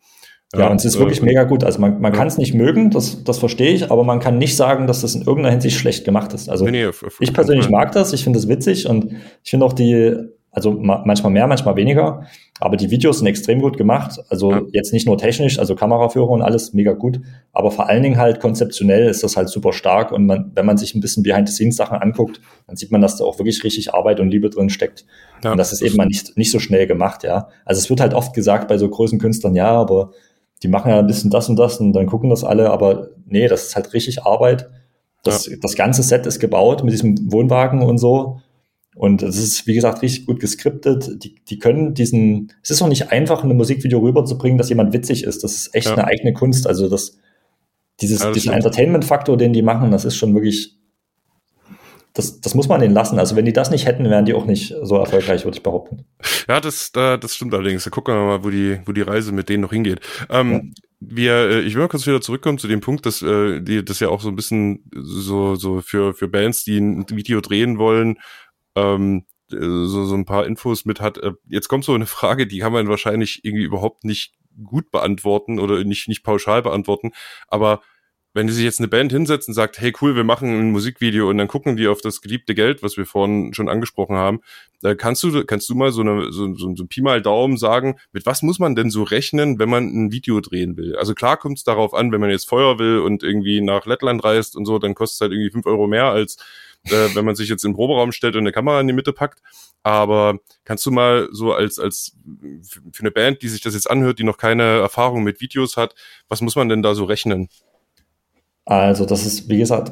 B: Ja, und es ist wirklich äh, mega gut. Also man, man ja. kann es nicht mögen, das, das verstehe ich, aber man kann nicht sagen, dass das in irgendeiner Hinsicht schlecht gemacht ist. Also nee, nee, auf, auf ich persönlich mag das, ich finde das witzig und ich finde auch die, also ma manchmal mehr, manchmal weniger. Aber die Videos sind extrem gut gemacht. Also ja. jetzt nicht nur technisch, also Kameraführung und alles mega gut, aber vor allen Dingen halt konzeptionell ist das halt super stark. Und man, wenn man sich ein bisschen Behind-the-Scenes-Sachen anguckt, dann sieht man, dass da auch wirklich richtig Arbeit und Liebe drin steckt. Ja, und das ist eben mal nicht, nicht so schnell gemacht, ja. Also es wird halt oft gesagt bei so großen Künstlern, ja, aber die machen ja ein bisschen das und das und dann gucken das alle, aber nee, das ist halt richtig Arbeit. Das, ja. das ganze Set ist gebaut mit diesem Wohnwagen und so. Und es ist, wie gesagt, richtig gut geskriptet. Die, die können diesen, es ist auch nicht einfach, ein Musikvideo rüberzubringen, dass jemand witzig ist. Das ist echt ja. eine eigene Kunst. Also das, dieses, ja, diesen Entertainment-Faktor, den die machen, das ist schon wirklich, das, das muss man denen lassen. Also wenn die das nicht hätten, wären die auch nicht so erfolgreich, würde ich behaupten.
A: Ja, das, das stimmt allerdings. Da gucken wir mal, wo die, wo die Reise mit denen noch hingeht. Ähm, ja. Wir, äh, ich will mal kurz wieder zurückkommen zu dem Punkt, dass äh, die, das ja auch so ein bisschen so, so für, für Bands, die ein Video drehen wollen, ähm, so, so ein paar Infos mit hat. Äh, jetzt kommt so eine Frage, die kann man wahrscheinlich irgendwie überhaupt nicht gut beantworten oder nicht, nicht pauschal beantworten. Aber wenn sich jetzt eine Band hinsetzt und sagt, hey cool, wir machen ein Musikvideo und dann gucken die auf das geliebte Geld, was wir vorhin schon angesprochen haben, da kannst du, kannst du mal so eine, so, so, so ein Pi mal Daumen sagen, mit was muss man denn so rechnen, wenn man ein Video drehen will? Also klar kommt es darauf an, wenn man jetzt Feuer will und irgendwie nach Lettland reist und so, dann kostet es halt irgendwie fünf Euro mehr als äh, wenn man sich jetzt im Proberaum stellt und eine Kamera in die Mitte packt. Aber kannst du mal so als, als für eine Band, die sich das jetzt anhört, die noch keine Erfahrung mit Videos hat, was muss man denn da so rechnen?
B: Also das ist, wie gesagt,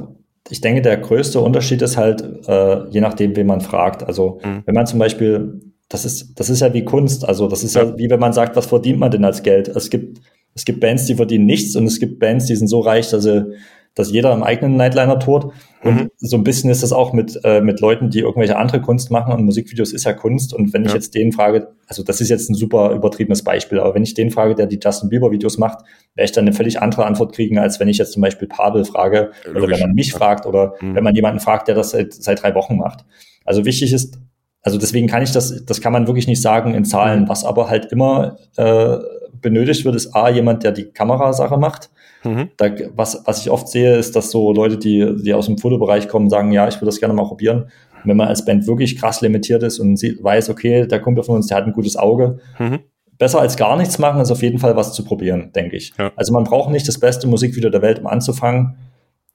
B: ich denke, der größte Unterschied ist halt, äh, je nachdem, wen man fragt. Also mhm. wenn man zum Beispiel, das ist, das ist ja wie Kunst, also das ist ja. ja wie wenn man sagt, was verdient man denn als Geld? Es gibt, es gibt Bands, die verdienen nichts und es gibt Bands, die sind so reich, dass sie dass jeder im eigenen Nightliner tut. Und mhm. so ein bisschen ist das auch mit, äh, mit Leuten, die irgendwelche andere Kunst machen. Und Musikvideos ist ja Kunst. Und wenn ja. ich jetzt den frage, also das ist jetzt ein super übertriebenes Beispiel, aber wenn ich den frage, der die Justin Bieber Videos macht, werde ich dann eine völlig andere Antwort kriegen, als wenn ich jetzt zum Beispiel Pavel frage Logisch. oder wenn man mich fragt oder mhm. wenn man jemanden fragt, der das seit, seit drei Wochen macht. Also wichtig ist, also deswegen kann ich das, das kann man wirklich nicht sagen in Zahlen. Mhm. Was aber halt immer äh, benötigt wird, ist A, jemand, der die Kamerasache macht Mhm. Da, was, was ich oft sehe, ist, dass so Leute, die, die aus dem Fotobereich kommen, sagen, ja, ich würde das gerne mal probieren. Und wenn man als Band wirklich krass limitiert ist und sieht, weiß, okay, der Kumpel von uns, der hat ein gutes Auge, mhm. besser als gar nichts machen, ist auf jeden Fall was zu probieren, denke ich. Ja. Also man braucht nicht das beste Musikvideo der Welt, um anzufangen.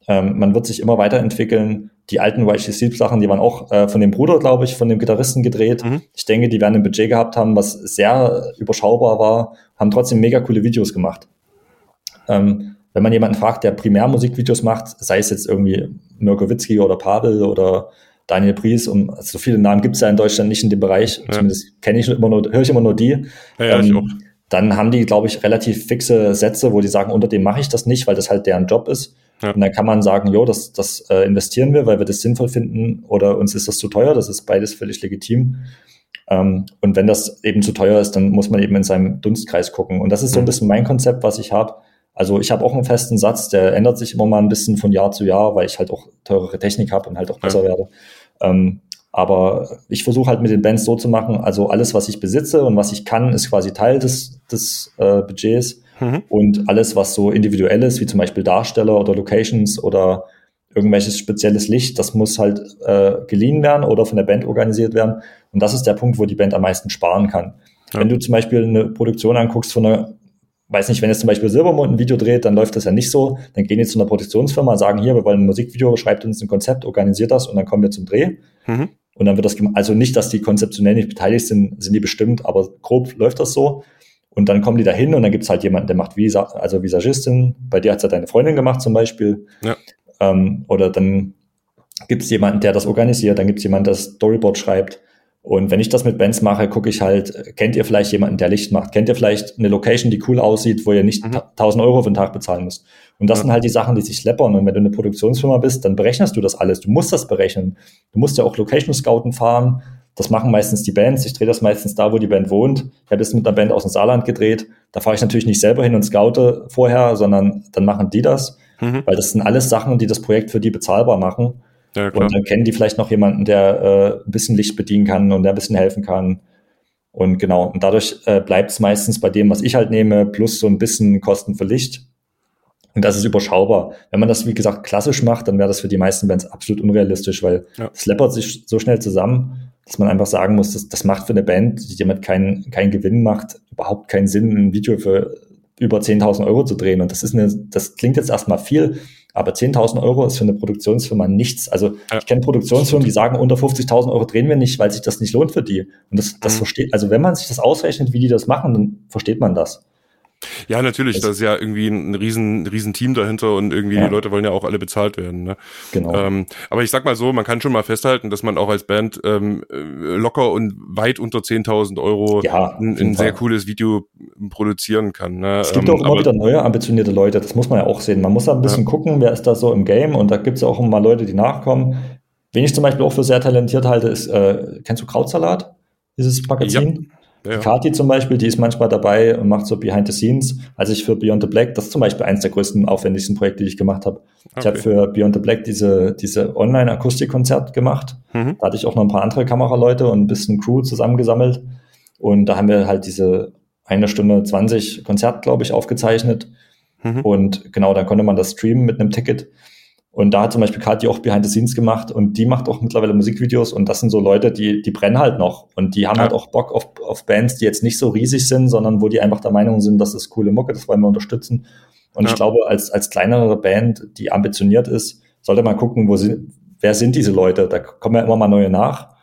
B: Ähm, man wird sich immer weiterentwickeln. Die alten YG Sleep Sachen, die waren auch äh, von dem Bruder, glaube ich, von dem Gitarristen gedreht. Mhm. Ich denke, die werden ein Budget gehabt haben, was sehr überschaubar war, haben trotzdem mega coole Videos gemacht. Ähm, wenn man jemanden fragt, der primär Musikvideos macht, sei es jetzt irgendwie Mirko Witzki oder Pavel oder Daniel Pries, um, also so viele Namen gibt es ja in Deutschland nicht in dem Bereich, ja. zumindest kenne ich immer nur, höre ich immer nur die. Ja, ja, ähm, ich auch. Dann haben die, glaube ich, relativ fixe Sätze, wo die sagen, unter dem mache ich das nicht, weil das halt deren Job ist. Ja. Und dann kann man sagen, jo, das, das äh, investieren wir, weil wir das sinnvoll finden oder uns ist das zu teuer. Das ist beides völlig legitim. Ähm, und wenn das eben zu teuer ist, dann muss man eben in seinem Dunstkreis gucken. Und das ist so ein mhm. bisschen mein Konzept, was ich habe. Also ich habe auch einen festen Satz, der ändert sich immer mal ein bisschen von Jahr zu Jahr, weil ich halt auch teurere Technik habe und halt auch besser ja. werde. Ähm, aber ich versuche halt mit den Bands so zu machen, also alles, was ich besitze und was ich kann, ist quasi Teil des, des äh, Budgets. Mhm. Und alles, was so individuell ist, wie zum Beispiel Darsteller oder Locations oder irgendwelches spezielles Licht, das muss halt äh, geliehen werden oder von der Band organisiert werden. Und das ist der Punkt, wo die Band am meisten sparen kann. Ja. Wenn du zum Beispiel eine Produktion anguckst von einer weiß nicht, wenn jetzt zum Beispiel Silbermond ein Video dreht, dann läuft das ja nicht so. Dann gehen die zu einer Produktionsfirma, sagen hier, wir wollen ein Musikvideo, schreibt uns ein Konzept, organisiert das und dann kommen wir zum Dreh. Mhm. Und dann wird das, also nicht, dass die konzeptionell nicht beteiligt sind, sind die bestimmt, aber grob läuft das so. Und dann kommen die da hin und dann gibt's halt jemanden, der macht Visa, also Visagistin. Bei dir hat's ja deine Freundin gemacht zum Beispiel. Ja. Ähm, oder dann gibt's jemanden, der das organisiert, dann gibt's jemanden, der das Storyboard schreibt. Und wenn ich das mit Bands mache, gucke ich halt, kennt ihr vielleicht jemanden, der Licht macht? Kennt ihr vielleicht eine Location, die cool aussieht, wo ihr nicht mhm. 1000 Euro für den Tag bezahlen müsst? Und das ja. sind halt die Sachen, die sich läppern. Und wenn du eine Produktionsfirma bist, dann berechnest du das alles. Du musst das berechnen. Du musst ja auch Location Scouten fahren. Das machen meistens die Bands. Ich drehe das meistens da, wo die Band wohnt. Ich habe das mit einer Band aus dem Saarland gedreht. Da fahre ich natürlich nicht selber hin und scoute vorher, sondern dann machen die das. Mhm. Weil das sind alles Sachen, die das Projekt für die bezahlbar machen. Ja, und dann kennen die vielleicht noch jemanden, der äh, ein bisschen Licht bedienen kann und der ein bisschen helfen kann. Und genau, und dadurch äh, bleibt es meistens bei dem, was ich halt nehme, plus so ein bisschen Kosten für Licht. Und das ist überschaubar. Wenn man das, wie gesagt, klassisch macht, dann wäre das für die meisten Bands absolut unrealistisch, weil es ja. läppert sich so schnell zusammen, dass man einfach sagen muss, das, das macht für eine Band, die damit keinen keinen Gewinn macht, überhaupt keinen Sinn, ein Video für über 10.000 Euro zu drehen. Und das ist eine, das klingt jetzt erstmal viel, aber 10.000 Euro ist für eine Produktionsfirma nichts. Also ja. ich kenne Produktionsfirmen, die sagen, unter 50.000 Euro drehen wir nicht, weil sich das nicht lohnt für die. Und das, das mhm. versteht, also wenn man sich das ausrechnet, wie die das machen, dann versteht man das.
A: Ja, natürlich, das, ist ja irgendwie ein riesen, riesen Team dahinter und irgendwie ja. die Leute wollen ja auch alle bezahlt werden. Ne? Genau. Ähm, aber ich sag mal so, man kann schon mal festhalten, dass man auch als Band ähm, äh, locker und weit unter 10.000 Euro ja, ein, ein sehr cooles Video produzieren kann. Ne?
B: Es gibt ähm, auch immer wieder neue ambitionierte Leute, das muss man ja auch sehen. Man muss da ein bisschen ja. gucken, wer ist da so im Game und da gibt es ja auch immer Leute, die nachkommen. Wen ich zum Beispiel auch für sehr talentiert halte, ist, äh, kennst du Krautsalat? Dieses Magazin? Ja. Ja. Kati zum Beispiel, die ist manchmal dabei und macht so Behind the Scenes. Als ich für Beyond the Black, das ist zum Beispiel eines der größten, aufwendigsten Projekte, die ich gemacht habe. Okay. Ich habe für Beyond the Black diese, diese Online-Akustikkonzert gemacht. Mhm. Da hatte ich auch noch ein paar andere Kameraleute und ein bisschen Crew zusammengesammelt. Und da haben wir halt diese eine Stunde 20 Konzert, glaube ich, aufgezeichnet. Mhm. Und genau, dann konnte man das streamen mit einem Ticket. Und da hat zum Beispiel Kathi auch Behind the Scenes gemacht und die macht auch mittlerweile Musikvideos und das sind so Leute, die, die brennen halt noch und die haben ja. halt auch Bock auf, auf Bands, die jetzt nicht so riesig sind, sondern wo die einfach der Meinung sind, das ist coole Mucke, das wollen wir unterstützen. Und ja. ich glaube, als, als kleinere Band, die ambitioniert ist, sollte man gucken, wo sind, wer sind diese Leute? Da kommen ja immer mal neue nach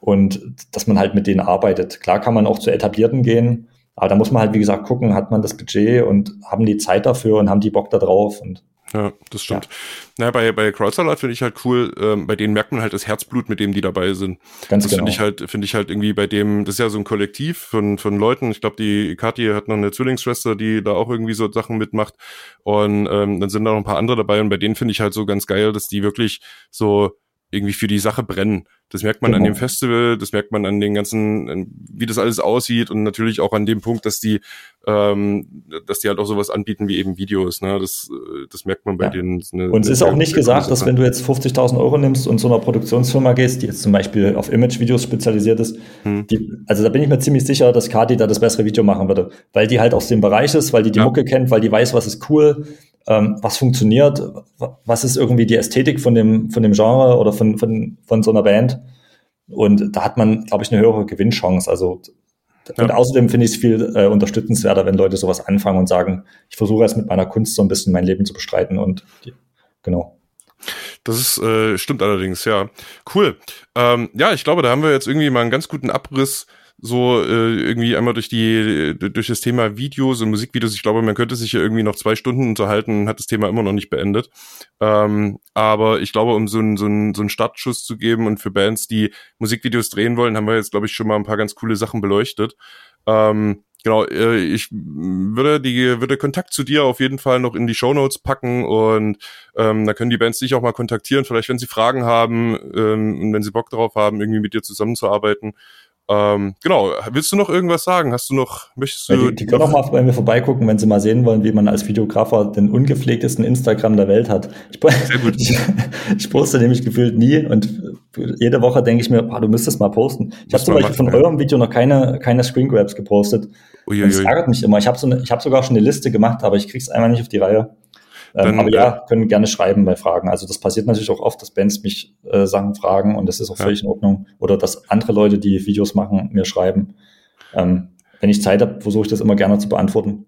B: und dass man halt mit denen arbeitet. Klar kann man auch zu etablierten gehen, aber da muss man halt, wie gesagt, gucken, hat man das Budget und haben die Zeit dafür und haben die Bock da drauf und
A: ja, das stimmt. Ja. Na, bei, bei Crowdsalat finde ich halt cool, ähm, bei denen merkt man halt das Herzblut, mit dem die dabei sind. Ganz das genau. finde ich halt, finde ich halt irgendwie bei dem, das ist ja so ein Kollektiv von, von Leuten. Ich glaube, die Kathi hat noch eine Zwillingsschwester, die da auch irgendwie so Sachen mitmacht. Und ähm, dann sind da noch ein paar andere dabei und bei denen finde ich halt so ganz geil, dass die wirklich so irgendwie für die Sache brennen. Das merkt man genau. an dem Festival, das merkt man an den ganzen, wie das alles aussieht und natürlich auch an dem Punkt, dass die, ähm, dass die halt auch sowas anbieten wie eben Videos. Ne? Das, äh, das merkt man bei ja. denen.
B: Eine, und es ist auch nicht gesagt, dass wenn du jetzt 50.000 Euro nimmst und zu einer Produktionsfirma gehst, die jetzt zum Beispiel auf Image-Videos spezialisiert ist, hm. die, also da bin ich mir ziemlich sicher, dass Kati da das bessere Video machen würde, weil die halt aus dem Bereich ist, weil die die ja. Mucke kennt, weil die weiß, was ist cool, ähm, was funktioniert, was ist irgendwie die Ästhetik von dem, von dem Genre oder von, von, von so einer Band. Und da hat man, glaube ich, eine höhere Gewinnchance. Also ja. Und außerdem finde ich es viel äh, unterstützenswerter, wenn Leute sowas anfangen und sagen, ich versuche jetzt mit meiner Kunst so ein bisschen mein Leben zu bestreiten und genau.
A: Das ist, äh, stimmt allerdings, ja. Cool. Ähm, ja, ich glaube, da haben wir jetzt irgendwie mal einen ganz guten Abriss so äh, irgendwie einmal durch die durch das Thema Videos und Musikvideos. Ich glaube, man könnte sich ja irgendwie noch zwei Stunden unterhalten und hat das Thema immer noch nicht beendet. Ähm, aber ich glaube, um so einen so einen so einen Startschuss zu geben und für Bands, die Musikvideos drehen wollen, haben wir jetzt glaube ich schon mal ein paar ganz coole Sachen beleuchtet. Ähm, genau, äh, ich würde die würde Kontakt zu dir auf jeden Fall noch in die Show Notes packen und ähm, da können die Bands dich auch mal kontaktieren, vielleicht wenn sie Fragen haben ähm, und wenn sie Bock darauf haben, irgendwie mit dir zusammenzuarbeiten. Ähm, genau, willst du noch irgendwas sagen? Hast du noch, möchtest du.
B: Ja, die, die können auch mal bei mir vorbeigucken, wenn sie mal sehen wollen, wie man als Videografer den ungepflegtesten Instagram der Welt hat. Ich, Sehr gut. ich, ich poste nämlich gefühlt nie und jede Woche denke ich mir, oh, du müsstest mal posten. Ich habe zum Beispiel machen, von ja. eurem Video noch keine, keine Screen Grabs gepostet. Uiuiui. Und das ärgert mich immer. Ich habe so eine, ich hab sogar schon eine Liste gemacht, aber ich krieg's einmal nicht auf die Reihe. Ähm, Dann, aber ja, äh, können gerne schreiben bei Fragen. Also das passiert natürlich auch oft, dass Bands mich äh, Sachen fragen und das ist auch völlig in Ordnung. Oder dass andere Leute, die Videos machen, mir schreiben. Ähm, wenn ich Zeit habe, versuche ich das immer gerne zu beantworten.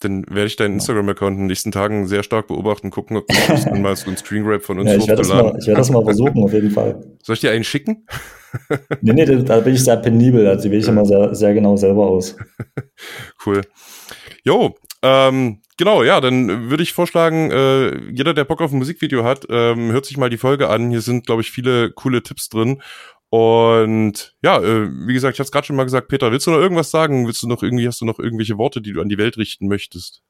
A: Dann werde ich deinen Instagram-Account in den nächsten Tagen sehr stark beobachten, gucken, ob du mal so ein Screen Grab von uns
B: ja, ich werde das, mal, ich werd das mal versuchen, auf jeden Fall.
A: Soll ich dir einen schicken?
B: nee, nee, da bin ich sehr penibel, also die wähle ich immer sehr, sehr genau selber aus.
A: cool. Jo, ähm, genau, ja, dann würde ich vorschlagen, äh, jeder, der Bock auf ein Musikvideo hat, ähm, hört sich mal die Folge an. Hier sind, glaube ich, viele coole Tipps drin. Und ja, äh, wie gesagt, ich habe es gerade schon mal gesagt, Peter, willst du noch irgendwas sagen? Willst du noch irgendwie, hast du noch irgendwelche Worte, die du an die Welt richten möchtest?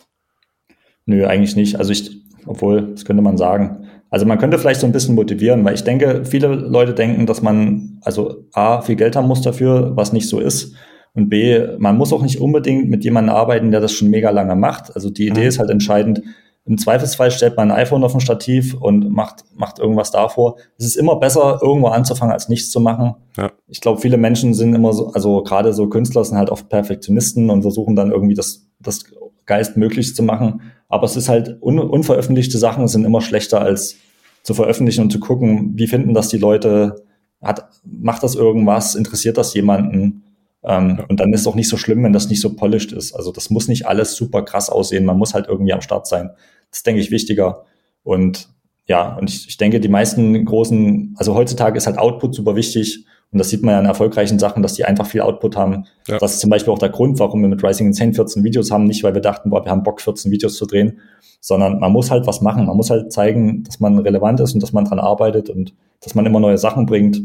B: Nö, eigentlich nicht. Also ich, obwohl, das könnte man sagen. Also man könnte vielleicht so ein bisschen motivieren, weil ich denke, viele Leute denken, dass man also A, viel Geld haben muss dafür, was nicht so ist. Und B, man muss auch nicht unbedingt mit jemandem arbeiten, der das schon mega lange macht. Also die Idee mhm. ist halt entscheidend. Im Zweifelsfall stellt man ein iPhone auf ein Stativ und macht, macht irgendwas davor. Es ist immer besser, irgendwo anzufangen, als nichts zu machen. Ja. Ich glaube, viele Menschen sind immer so, also gerade so Künstler sind halt oft Perfektionisten und versuchen dann irgendwie das, das geistmöglichst zu machen. Aber es ist halt, un, unveröffentlichte Sachen sind immer schlechter als zu veröffentlichen und zu gucken, wie finden das die Leute, hat, macht das irgendwas, interessiert das jemanden? Ähm. Und dann ist es auch nicht so schlimm, wenn das nicht so polished ist. Also das muss nicht alles super krass aussehen. Man muss halt irgendwie am Start sein. Das ist, denke ich, wichtiger. Und ja, und ich, ich denke, die meisten großen, also heutzutage ist halt Output super wichtig. Und das sieht man ja in erfolgreichen Sachen, dass die einfach viel Output haben. Ja. Das ist zum Beispiel auch der Grund, warum wir mit Rising Insane 14 Videos haben. Nicht, weil wir dachten, boah, wir haben Bock, 14 Videos zu drehen, sondern man muss halt was machen. Man muss halt zeigen, dass man relevant ist und dass man dran arbeitet und dass man immer neue Sachen bringt.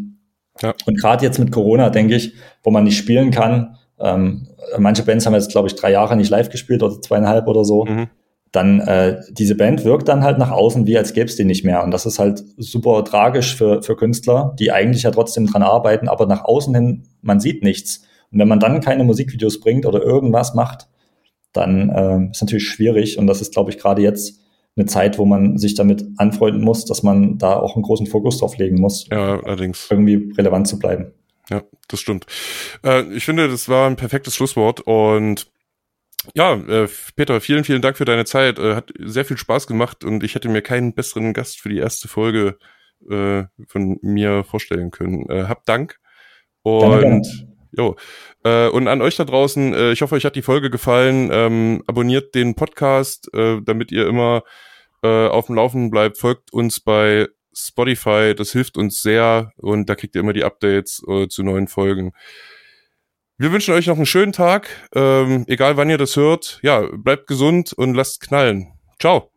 B: Ja. Und gerade jetzt mit Corona, denke ich, wo man nicht spielen kann, ähm, manche Bands haben jetzt, glaube ich, drei Jahre nicht live gespielt oder zweieinhalb oder so. Mhm. Dann äh, diese Band wirkt dann halt nach außen, wie als gäbe es die nicht mehr. Und das ist halt super tragisch für, für Künstler, die eigentlich ja trotzdem dran arbeiten, aber nach außen hin, man sieht nichts. Und wenn man dann keine Musikvideos bringt oder irgendwas macht, dann äh, ist natürlich schwierig. Und das ist, glaube ich, gerade jetzt eine Zeit, wo man sich damit anfreunden muss, dass man da auch einen großen Fokus drauf legen muss.
A: Ja, allerdings.
B: Irgendwie relevant zu bleiben.
A: Ja, das stimmt. Äh, ich finde, das war ein perfektes Schlusswort und ja, äh, Peter, vielen, vielen Dank für deine Zeit. Äh, hat sehr viel Spaß gemacht und ich hätte mir keinen besseren Gast für die erste Folge äh, von mir vorstellen können. Äh, hab Dank. Und jo, äh, und an euch da draußen, äh, ich hoffe, euch hat die Folge gefallen. Ähm, abonniert den Podcast, äh, damit ihr immer äh, auf dem Laufenden bleibt. Folgt uns bei Spotify, das hilft uns sehr und da kriegt ihr immer die Updates äh, zu neuen Folgen. Wir wünschen euch noch einen schönen Tag, ähm, egal wann ihr das hört. Ja, bleibt gesund und lasst knallen. Ciao.